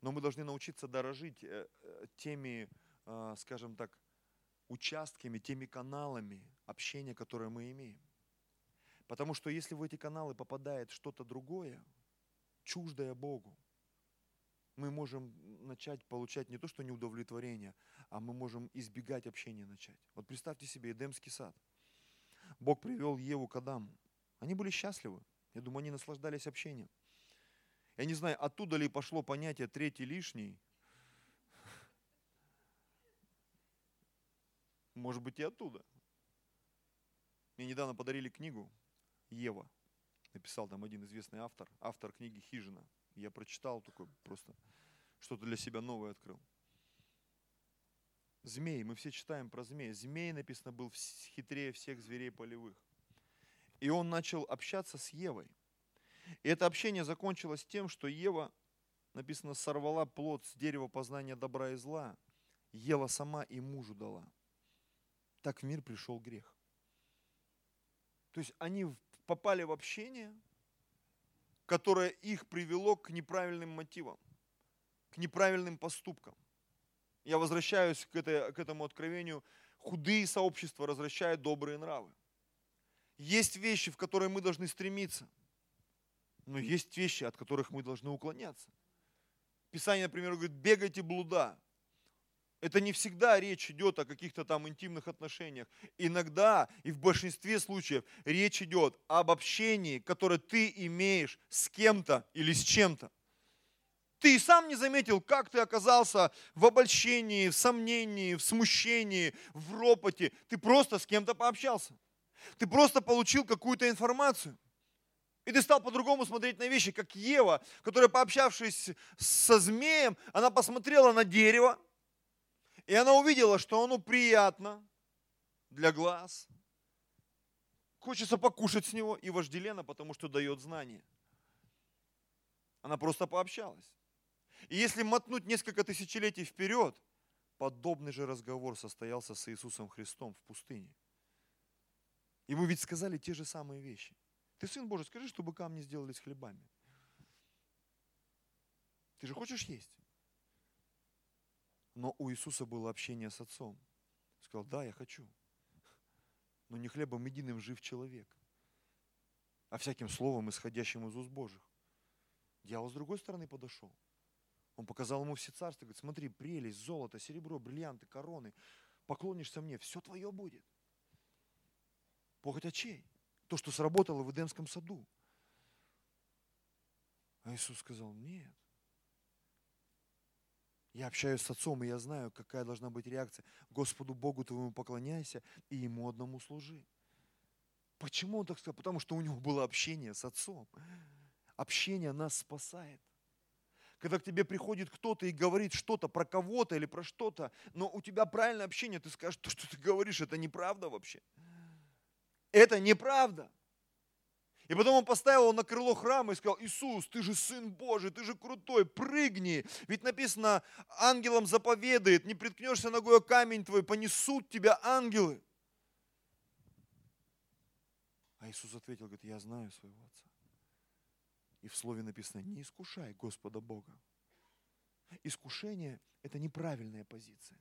Но мы должны научиться дорожить э, э, теми, э, скажем так, участками, теми каналами общения, которые мы имеем. Потому что если в эти каналы попадает что-то другое, чуждое Богу, мы можем начать получать не то, что неудовлетворение, а мы можем избегать общения начать. Вот представьте себе Эдемский сад. Бог привел Еву к Адаму. Они были счастливы. Я думаю, они наслаждались общением. Я не знаю, оттуда ли пошло понятие третий лишний. Может быть и оттуда. Мне недавно подарили книгу Ева. Написал там один известный автор, автор книги «Хижина». Я прочитал такой просто, что-то для себя новое открыл. Змей, мы все читаем про змей. Змей, написано, был хитрее всех зверей полевых. И он начал общаться с Евой. И это общение закончилось тем, что Ева, написано, сорвала плод с дерева познания добра и зла, ела сама и мужу дала. Так в мир пришел грех. То есть они попали в общение, которое их привело к неправильным мотивам, к неправильным поступкам. Я возвращаюсь к, этой, к этому откровению. Худые сообщества возвращают добрые нравы. Есть вещи, в которые мы должны стремиться, но есть вещи, от которых мы должны уклоняться. Писание, например, говорит, бегайте блуда. Это не всегда речь идет о каких-то там интимных отношениях. Иногда и в большинстве случаев речь идет об общении, которое ты имеешь с кем-то или с чем-то. Ты и сам не заметил, как ты оказался в обольщении, в сомнении, в смущении, в ропоте. Ты просто с кем-то пообщался. Ты просто получил какую-то информацию. И ты стал по-другому смотреть на вещи, как Ева, которая, пообщавшись со змеем, она посмотрела на дерево, и она увидела, что оно приятно для глаз. Хочется покушать с него и вожделенно, потому что дает знания. Она просто пообщалась. И если мотнуть несколько тысячелетий вперед, подобный же разговор состоялся с Иисусом Христом в пустыне. Ему ведь сказали те же самые вещи. Ты, Сын Божий, скажи, чтобы камни сделались хлебами. Ты же хочешь есть? Но у Иисуса было общение с Отцом. Сказал, да, я хочу. Но не хлебом единым жив человек, а всяким словом, исходящим из уст Божьих. Дьявол с другой стороны подошел. Он показал ему все царства, говорит, смотри, прелесть, золото, серебро, бриллианты, короны. Поклонишься мне, все твое будет. Похоть очей. То, что сработало в Эдемском саду. А Иисус сказал, нет. Я общаюсь с Отцом, и я знаю, какая должна быть реакция. Господу Богу твоему поклоняйся и Ему одному служи. Почему он так сказал? Потому что у него было общение с Отцом. Общение нас спасает когда к тебе приходит кто-то и говорит что-то про кого-то или про что-то, но у тебя правильное общение, ты скажешь, то, что ты говоришь, это неправда вообще. Это неправда. И потом он поставил его на крыло храма и сказал, Иисус, ты же Сын Божий, ты же крутой, прыгни. Ведь написано, ангелам заповедает, не приткнешься ногой о камень твой, понесут тебя ангелы. А Иисус ответил, говорит, я знаю своего Отца. И в слове написано, не искушай Господа Бога. Искушение – это неправильная позиция.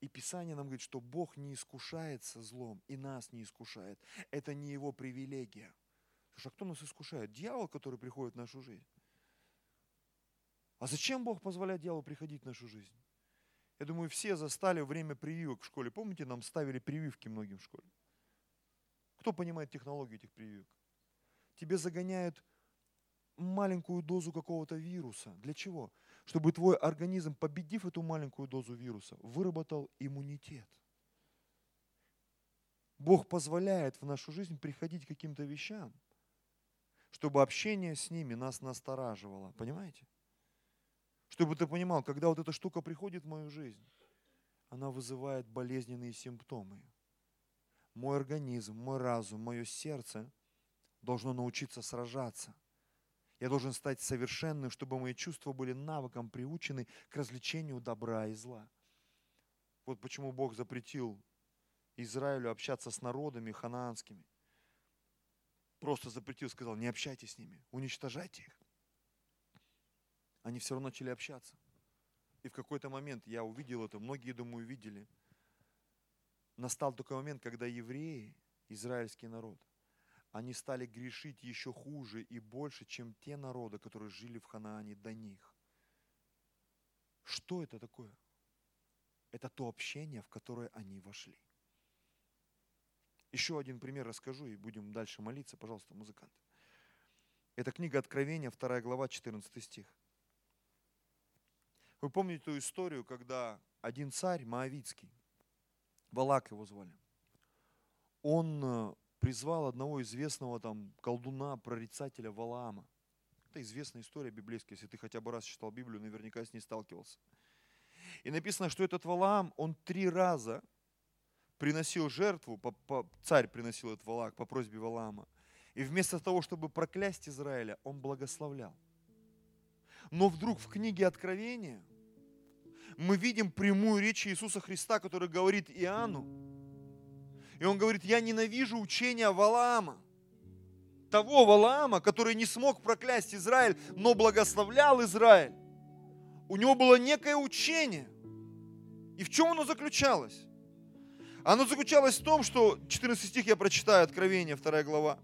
И Писание нам говорит, что Бог не искушается злом и нас не искушает. Это не его привилегия. Слушай, а кто нас искушает? Дьявол, который приходит в нашу жизнь. А зачем Бог позволяет дьяволу приходить в нашу жизнь? Я думаю, все застали время прививок в школе. Помните, нам ставили прививки многим в школе? Кто понимает технологию этих прививок? Тебе загоняют маленькую дозу какого-то вируса. Для чего? Чтобы твой организм, победив эту маленькую дозу вируса, выработал иммунитет. Бог позволяет в нашу жизнь приходить к каким-то вещам, чтобы общение с ними нас настораживало. Понимаете? Чтобы ты понимал, когда вот эта штука приходит в мою жизнь, она вызывает болезненные симптомы. Мой организм, мой разум, мое сердце должно научиться сражаться – я должен стать совершенным, чтобы мои чувства были навыком приучены к развлечению добра и зла. Вот почему Бог запретил Израилю общаться с народами ханаанскими. Просто запретил, сказал, не общайтесь с ними, уничтожайте их. Они все равно начали общаться. И в какой-то момент я увидел это, многие, думаю, видели. Настал такой момент, когда евреи, израильский народ, они стали грешить еще хуже и больше, чем те народы, которые жили в Ханаане до них. Что это такое? Это то общение, в которое они вошли. Еще один пример расскажу и будем дальше молиться. Пожалуйста, музыканты. Это книга Откровения, 2 глава, 14 стих. Вы помните ту историю, когда один царь, Моавицкий, Валак его звали, он э, призвал одного известного там колдуна, прорицателя Валаама. Это известная история библейская, если ты хотя бы раз читал Библию, наверняка с ней сталкивался. И написано, что этот Валаам, он три раза приносил жертву, царь приносил этот Валак по просьбе Валаама. И вместо того, чтобы проклясть Израиля, он благословлял. Но вдруг в книге Откровения мы видим прямую речь Иисуса Христа, который говорит Иоанну, и он говорит, я ненавижу учение Валаама. Того Валаама, который не смог проклясть Израиль, но благословлял Израиль. У него было некое учение. И в чем оно заключалось? Оно заключалось в том, что, 14 стих я прочитаю, Откровение, 2 глава.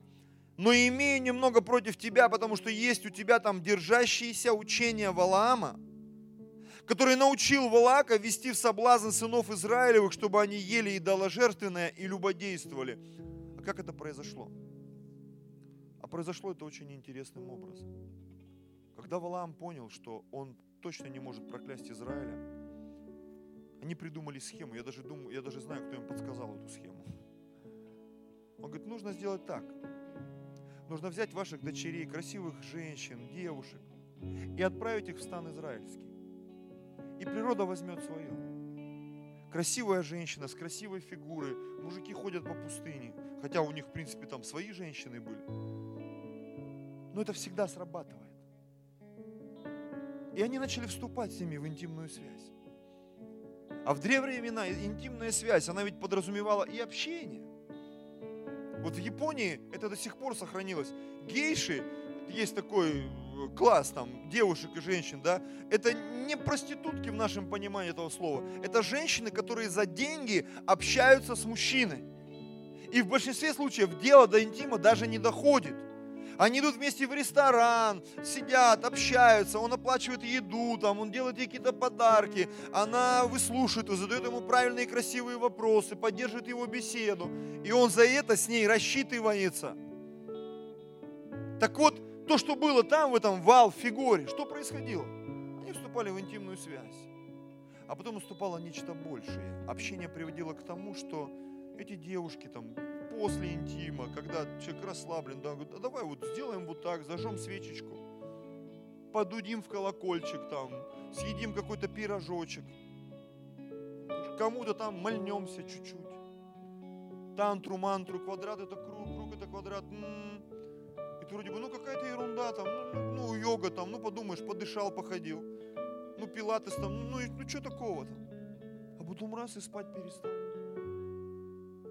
«Но имею немного против тебя, потому что есть у тебя там держащиеся учения Валаама, который научил Валака вести в соблазн сынов Израилевых, чтобы они ели идоложертвенное и любодействовали. А как это произошло? А произошло это очень интересным образом. Когда Валаам понял, что он точно не может проклясть Израиля, они придумали схему. Я даже, думаю, я даже знаю, кто им подсказал эту схему. Он говорит, нужно сделать так. Нужно взять ваших дочерей, красивых женщин, девушек, и отправить их в стан израильский. И природа возьмет свое. Красивая женщина с красивой фигурой. Мужики ходят по пустыне. Хотя у них, в принципе, там свои женщины были. Но это всегда срабатывает. И они начали вступать с ними в интимную связь. А в древние времена интимная связь, она ведь подразумевала и общение. Вот в Японии это до сих пор сохранилось. Гейши, есть такой класс там девушек и женщин, да, это не проститутки в нашем понимании этого слова. Это женщины, которые за деньги общаются с мужчиной. И в большинстве случаев дело до интима даже не доходит. Они идут вместе в ресторан, сидят, общаются, он оплачивает еду, там, он делает ей какие-то подарки, она выслушивает его, задает ему правильные красивые вопросы, поддерживает его беседу. И он за это с ней рассчитывается. Так вот, то, что было там, в этом вал, фигуре, что происходило? Они вступали в интимную связь. А потом наступало нечто большее. Общение приводило к тому, что эти девушки там после интима, когда человек расслаблен, да, говорит, а давай вот сделаем вот так, зажжем свечечку, подудим в колокольчик там, съедим какой-то пирожочек, кому-то там мальнемся чуть-чуть. Тантру, мантру, квадрат это круг, круг это квадрат. М-м-м. И вроде бы, ну какая-то ерунда там, ну, ну, ну йога там, ну подумаешь, подышал, походил. Ну пилатес там, ну, ну, ну что такого-то? А потом раз и спать перестал.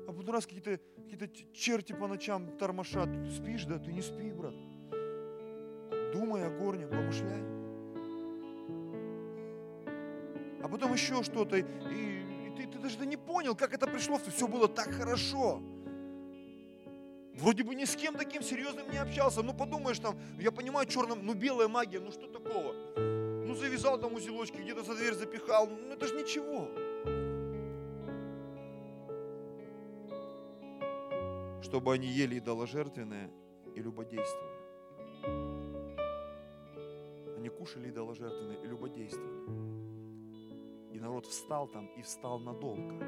А потом раз какие-то какие черти по ночам тормошат. Ты спишь, да? Ты не спи, брат. Думай о горнем, помышляй. А потом еще что-то. И, и ты, ты даже не понял, как это пришло. Все было так хорошо. Вроде бы ни с кем таким серьезным не общался. Ну подумаешь там, я понимаю, черным, ну белая магия, ну что такого? Ну завязал там узелочки, где-то за дверь запихал. Ну это же ничего. Чтобы они ели идоложертвенное и любодействовали. Они кушали идоложертвенное и любодействовали. И народ встал там и встал надолго.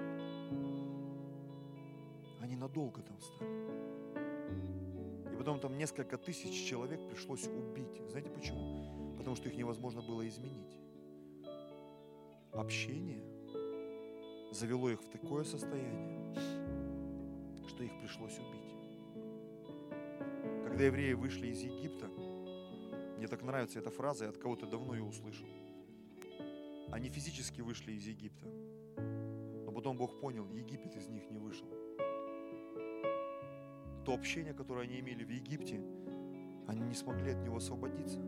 Они надолго там встали потом там несколько тысяч человек пришлось убить. Знаете почему? Потому что их невозможно было изменить. Общение завело их в такое состояние, что их пришлось убить. Когда евреи вышли из Египта, мне так нравится эта фраза, я от кого-то давно ее услышал. Они физически вышли из Египта, но потом Бог понял, Египет из них не вышел то общение, которое они имели в Египте, они не смогли от него освободиться.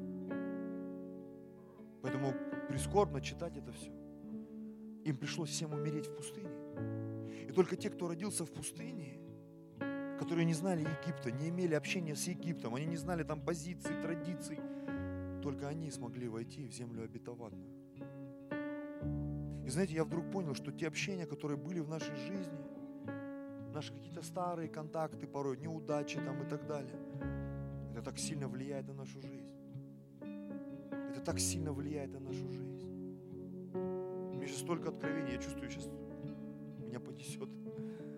Поэтому прискорбно читать это все. Им пришлось всем умереть в пустыне. И только те, кто родился в пустыне, которые не знали Египта, не имели общения с Египтом, они не знали там позиций, традиций, только они смогли войти в землю обетованную. И знаете, я вдруг понял, что те общения, которые были в нашей жизни – какие-то старые контакты порой, неудачи там и так далее. Это так сильно влияет на нашу жизнь. Это так сильно влияет на нашу жизнь. Меня сейчас столько откровений, я чувствую, сейчас меня понесет.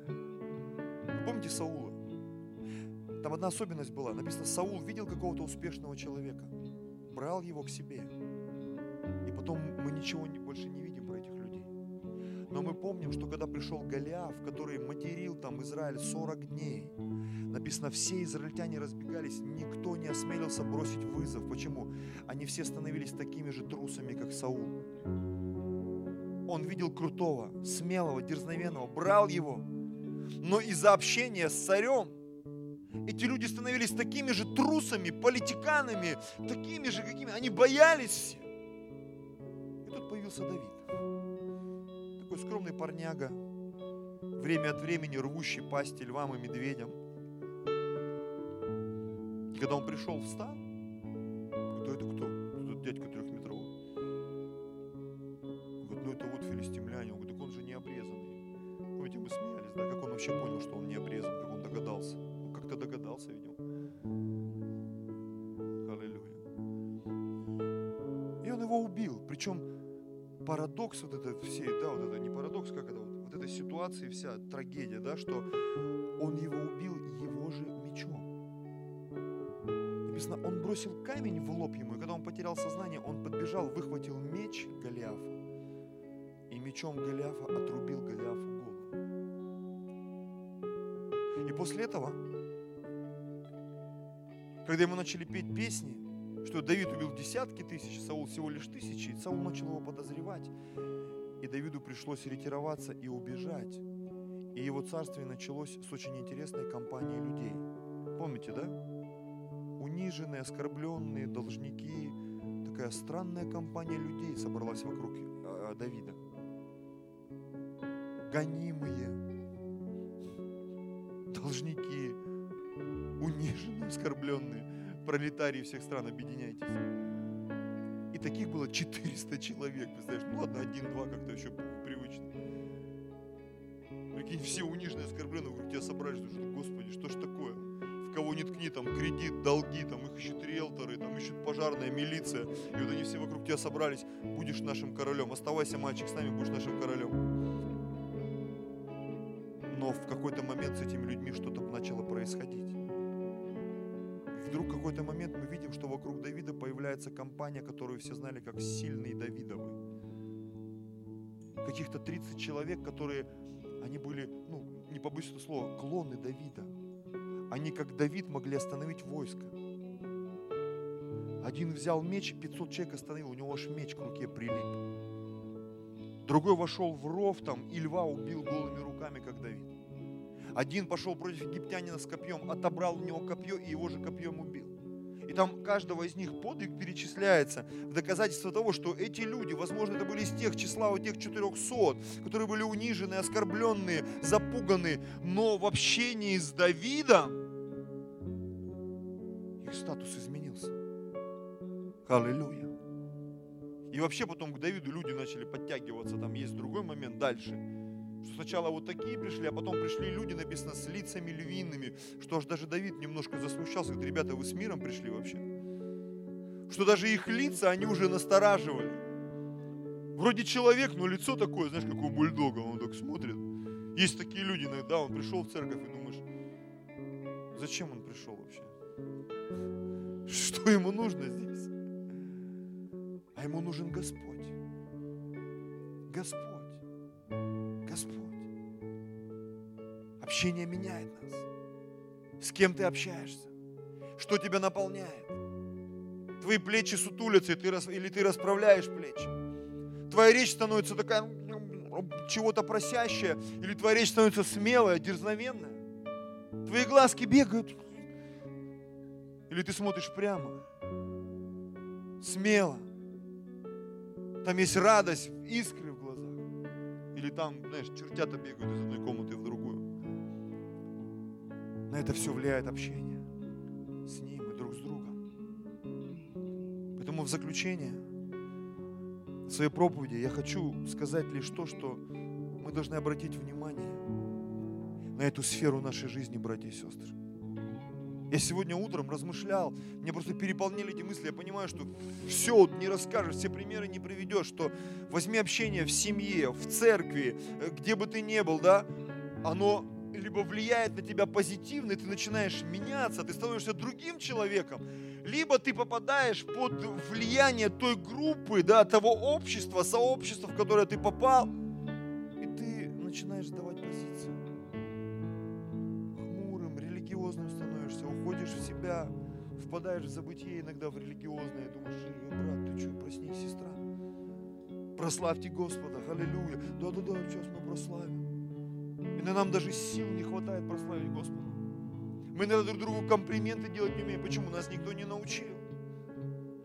Вы помните Саула? Там одна особенность была. Написано, Саул видел какого-то успешного человека, брал его к себе. И потом мы ничего больше не видим но мы помним, что когда пришел Голиаф, который материл там Израиль 40 дней, написано, все израильтяне разбегались, никто не осмелился бросить вызов. Почему? Они все становились такими же трусами, как Саул. Он видел крутого, смелого, дерзновенного, брал его. Но из-за общения с царем эти люди становились такими же трусами, политиканами, такими же, какими они боялись все. И тут появился Давид скромный парняга, время от времени рвущий пасти львам и медведям. И когда он пришел в стан, кто это кто? Вся, трагедия, да, что он его убил его же мечом. Написано, он бросил камень в лоб ему, и когда он потерял сознание, он подбежал, выхватил меч Голиафа, и мечом Голиафа отрубил Голиафу голову. И после этого, когда ему начали петь песни, что Давид убил десятки тысяч, Саул всего лишь тысячи, Саул начал его подозревать. И Давиду пришлось ретироваться и убежать. И его царствие началось с очень интересной компанией людей. Помните, да? Униженные, оскорбленные, должники. Такая странная компания людей собралась вокруг э, Давида. Гонимые, должники, униженные, оскорбленные, пролетарии всех стран, объединяйтесь. И таких было 400 человек, представляешь? Ну ладно, один-два как-то еще Прикинь, все униженные, оскорбленные вокруг тебя собрались, что, Господи, что ж такое? В кого не ткни, там кредит, долги, там их ищут риэлторы, там ищут пожарная, милиция. И вот они все вокруг тебя собрались, будешь нашим королем. Оставайся, мальчик, с нами будешь нашим королем. Но в какой-то момент с этими людьми что-то начало происходить. Вдруг какой-то момент мы видим, что вокруг Давида появляется компания, которую все знали как сильные Давидовы. Каких-то 30 человек, которые, они были, ну, не побоюсь этого слова, клоны Давида. Они, как Давид, могли остановить войско. Один взял меч, 500 человек остановил, у него аж меч к руке прилип. Другой вошел в ров там и льва убил голыми руками, как Давид. Один пошел против египтянина с копьем, отобрал у него копье и его же копьем убил. И там каждого из них подвиг перечисляется в доказательство того, что эти люди, возможно, это были из тех числа, вот тех 400, которые были унижены, оскорбленные, запуганы, но в общении с Давидом их статус изменился. Аллилуйя. И вообще потом к Давиду люди начали подтягиваться. Там есть другой момент дальше. Сначала вот такие пришли, а потом пришли люди, написано, с лицами львиными. Что аж даже Давид немножко засмущался. Говорит, ребята, вы с миром пришли вообще? Что даже их лица, они уже настораживали. Вроде человек, но лицо такое, знаешь, как у бульдога. Он так смотрит. Есть такие люди иногда, он пришел в церковь и думаешь, зачем он пришел вообще? Что ему нужно здесь? А ему нужен. Господь. Господь. Общение меняет нас. С кем ты общаешься? Что тебя наполняет? Твои плечи сутулятся, и ты, или ты расправляешь плечи. Твоя речь становится такая, чего-то просящая, или твоя речь становится смелая, дерзновенная. Твои глазки бегают. Или ты смотришь прямо, смело. Там есть радость, искры в глазах. Или там, знаешь, чертята бегают из одной комнаты в другую. На это все влияет общение с ним и друг с другом. Поэтому в заключение своей проповеди я хочу сказать лишь то, что мы должны обратить внимание на эту сферу нашей жизни, братья и сестры. Я сегодня утром размышлял, меня просто переполнили эти мысли. Я понимаю, что все не расскажешь, все примеры не приведешь, что возьми общение в семье, в церкви, э, где бы ты ни был, да, оно либо влияет на тебя позитивно, и ты начинаешь меняться, ты становишься другим человеком, либо ты попадаешь под влияние той группы, да, того общества, сообщества, в которое ты попал, и ты начинаешь сдавать позицию. Хмурым, религиозным становишься, уходишь в себя, впадаешь в забытие иногда в религиозное, думаешь, брат, ты что, проснись, сестра. Прославьте Господа, аллилуйя. Да-да-да, сейчас мы прославим. Иногда нам даже сил не хватает прославить Господа. Мы иногда друг другу комплименты делать не умеем. Почему? Нас никто не научил.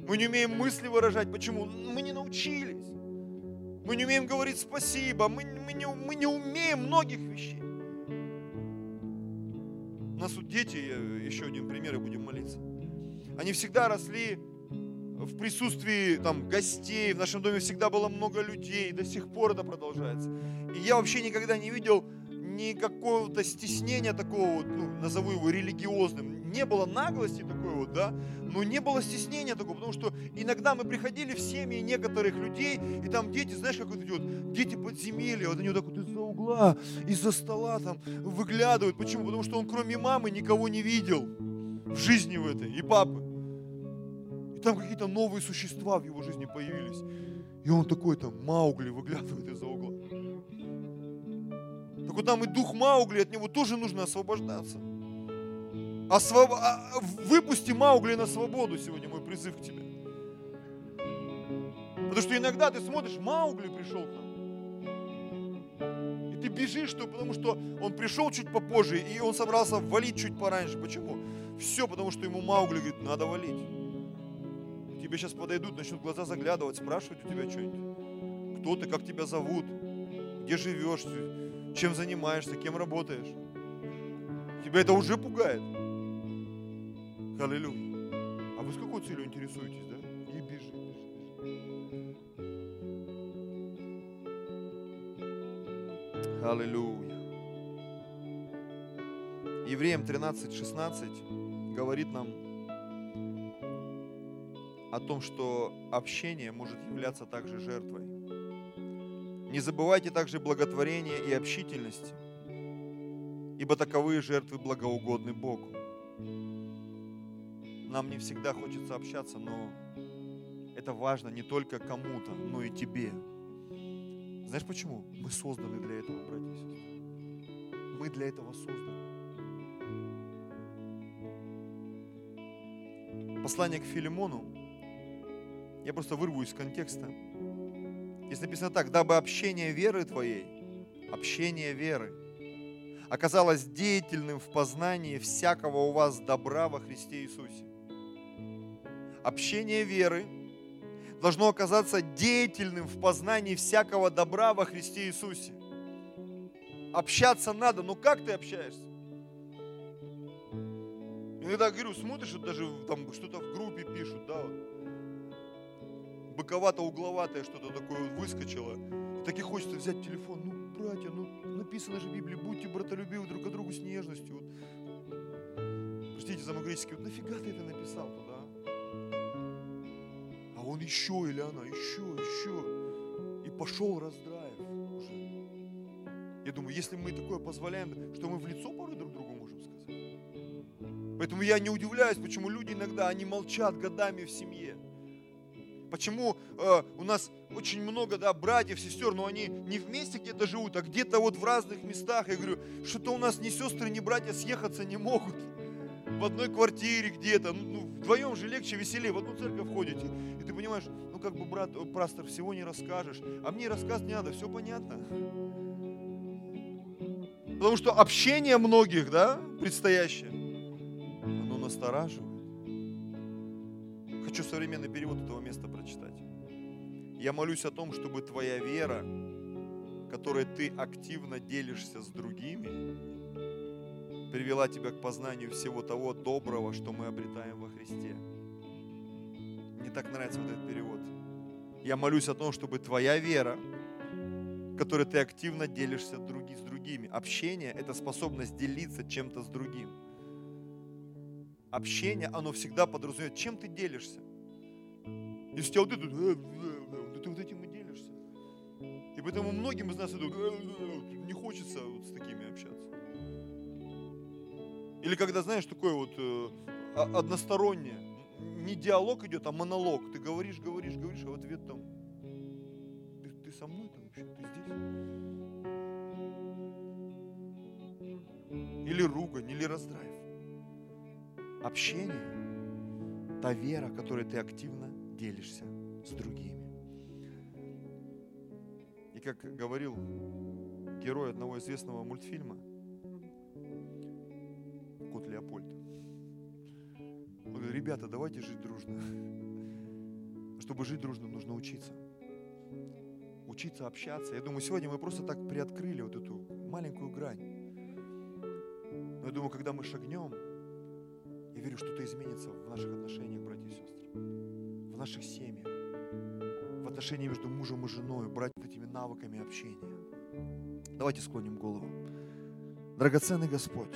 Мы не умеем мысли выражать. Почему? Мы не научились. Мы не умеем говорить спасибо. Мы, мы, не, мы не умеем многих вещей. У нас тут дети, еще один пример, и будем молиться. Они всегда росли в присутствии там гостей, в нашем доме всегда было много людей, до сих пор это продолжается. И я вообще никогда не видел никакого-то стеснения такого, ну, назову его религиозным. Не было наглости такой вот, да, но не было стеснения такого, потому что иногда мы приходили в семьи некоторых людей, и там дети, знаешь, как вот вот дети подземелья, вот они вот так вот из-за угла, из-за стола там выглядывают. Почему? Потому что он кроме мамы никого не видел в жизни в этой, и папы. И там какие-то новые существа в его жизни появились. И он такой там, Маугли, выглядывает из-за угла. Так вот там и дух Маугли, от него тоже нужно освобождаться. Освоб... А, выпусти Маугли на свободу сегодня, мой призыв к тебе. Потому что иногда ты смотришь, Маугли пришел к нам. И ты бежишь, что, потому что он пришел чуть попозже, и он собрался валить чуть пораньше. Почему? Все, потому что ему Маугли говорит, надо валить. Тебе сейчас подойдут, начнут глаза заглядывать, спрашивать у тебя что-нибудь. Кто ты, как тебя зовут, где живешь, чем занимаешься, кем работаешь. Тебя это уже пугает. Аллилуйя. А вы с какой целью интересуетесь, да? И бежи, бежи, бежи. Аллилуйя. Евреям 13:16 говорит нам о том, что общение может являться также жертвой. Не забывайте также благотворения и общительности, ибо таковые жертвы благоугодны Богу. Нам не всегда хочется общаться, но это важно не только кому-то, но и тебе. Знаешь почему? Мы созданы для этого, братья и сестры. Мы для этого созданы. Послание к Филимону, я просто вырву из контекста. Здесь написано так, дабы общение веры твоей, общение веры, оказалось деятельным в познании всякого у вас добра во Христе Иисусе. Общение веры должно оказаться деятельным в познании всякого добра во Христе Иисусе. Общаться надо, но как ты общаешься? Иногда говорю, смотришь, вот даже там что-то в группе пишут, да, вот, быковато-угловатое что-то такое вот выскочило. И так и хочется взять телефон. Ну, братья, ну написано же в Библии, будьте братолюбивы друг к другу с нежностью. Вот. Простите за греческий, вот нафига ты это написал туда? А он еще или она, еще, еще. И пошел раздрайв уже. Я думаю, если мы такое позволяем, что мы в лицо порой друг другу можем сказать. Поэтому я не удивляюсь, почему люди иногда, они молчат годами в семье. Почему э, у нас очень много да, братьев, сестер, но они не вместе где-то живут, а где-то вот в разных местах. Я говорю, что-то у нас ни сестры, ни братья съехаться не могут. В одной квартире где-то. Ну, ну, вдвоем же легче, веселее. В одну церковь ходите. И ты понимаешь, ну как бы, брат, пастор, всего не расскажешь. А мне рассказ не надо, все понятно. Потому что общение многих, да, предстоящее, оно настораживает. Хочу современный перевод этого места прочитать. Я молюсь о том, чтобы твоя вера, которой ты активно делишься с другими, привела тебя к познанию всего того доброго, что мы обретаем во Христе. Мне так нравится вот этот перевод. Я молюсь о том, чтобы твоя вера, которой ты активно делишься с другими. Общение – это способность делиться чем-то с другим общение, оно всегда подразумевает, чем ты делишься. Если тебя вот это, «Э, э, э», ты вот этим и делишься. И поэтому многим из нас идут, не хочется вот с такими общаться. Или когда, знаешь, такое вот одностороннее, не диалог идет, а монолог. Ты говоришь, говоришь, говоришь, а в ответ там, ты, ты со мной там вообще, ты здесь? Или ругань, или раздрайв общение, та вера, которой ты активно делишься с другими. И как говорил герой одного известного мультфильма, Кот Леопольд, он говорит, ребята, давайте жить дружно. Чтобы жить дружно, нужно учиться. Учиться общаться. Я думаю, сегодня мы просто так приоткрыли вот эту маленькую грань. Но я думаю, когда мы шагнем, верю, что-то изменится в наших отношениях, братья и сестры. В наших семьях, в отношении между мужем и женой, брать вот этими навыками общения. Давайте склоним голову. Драгоценный Господь,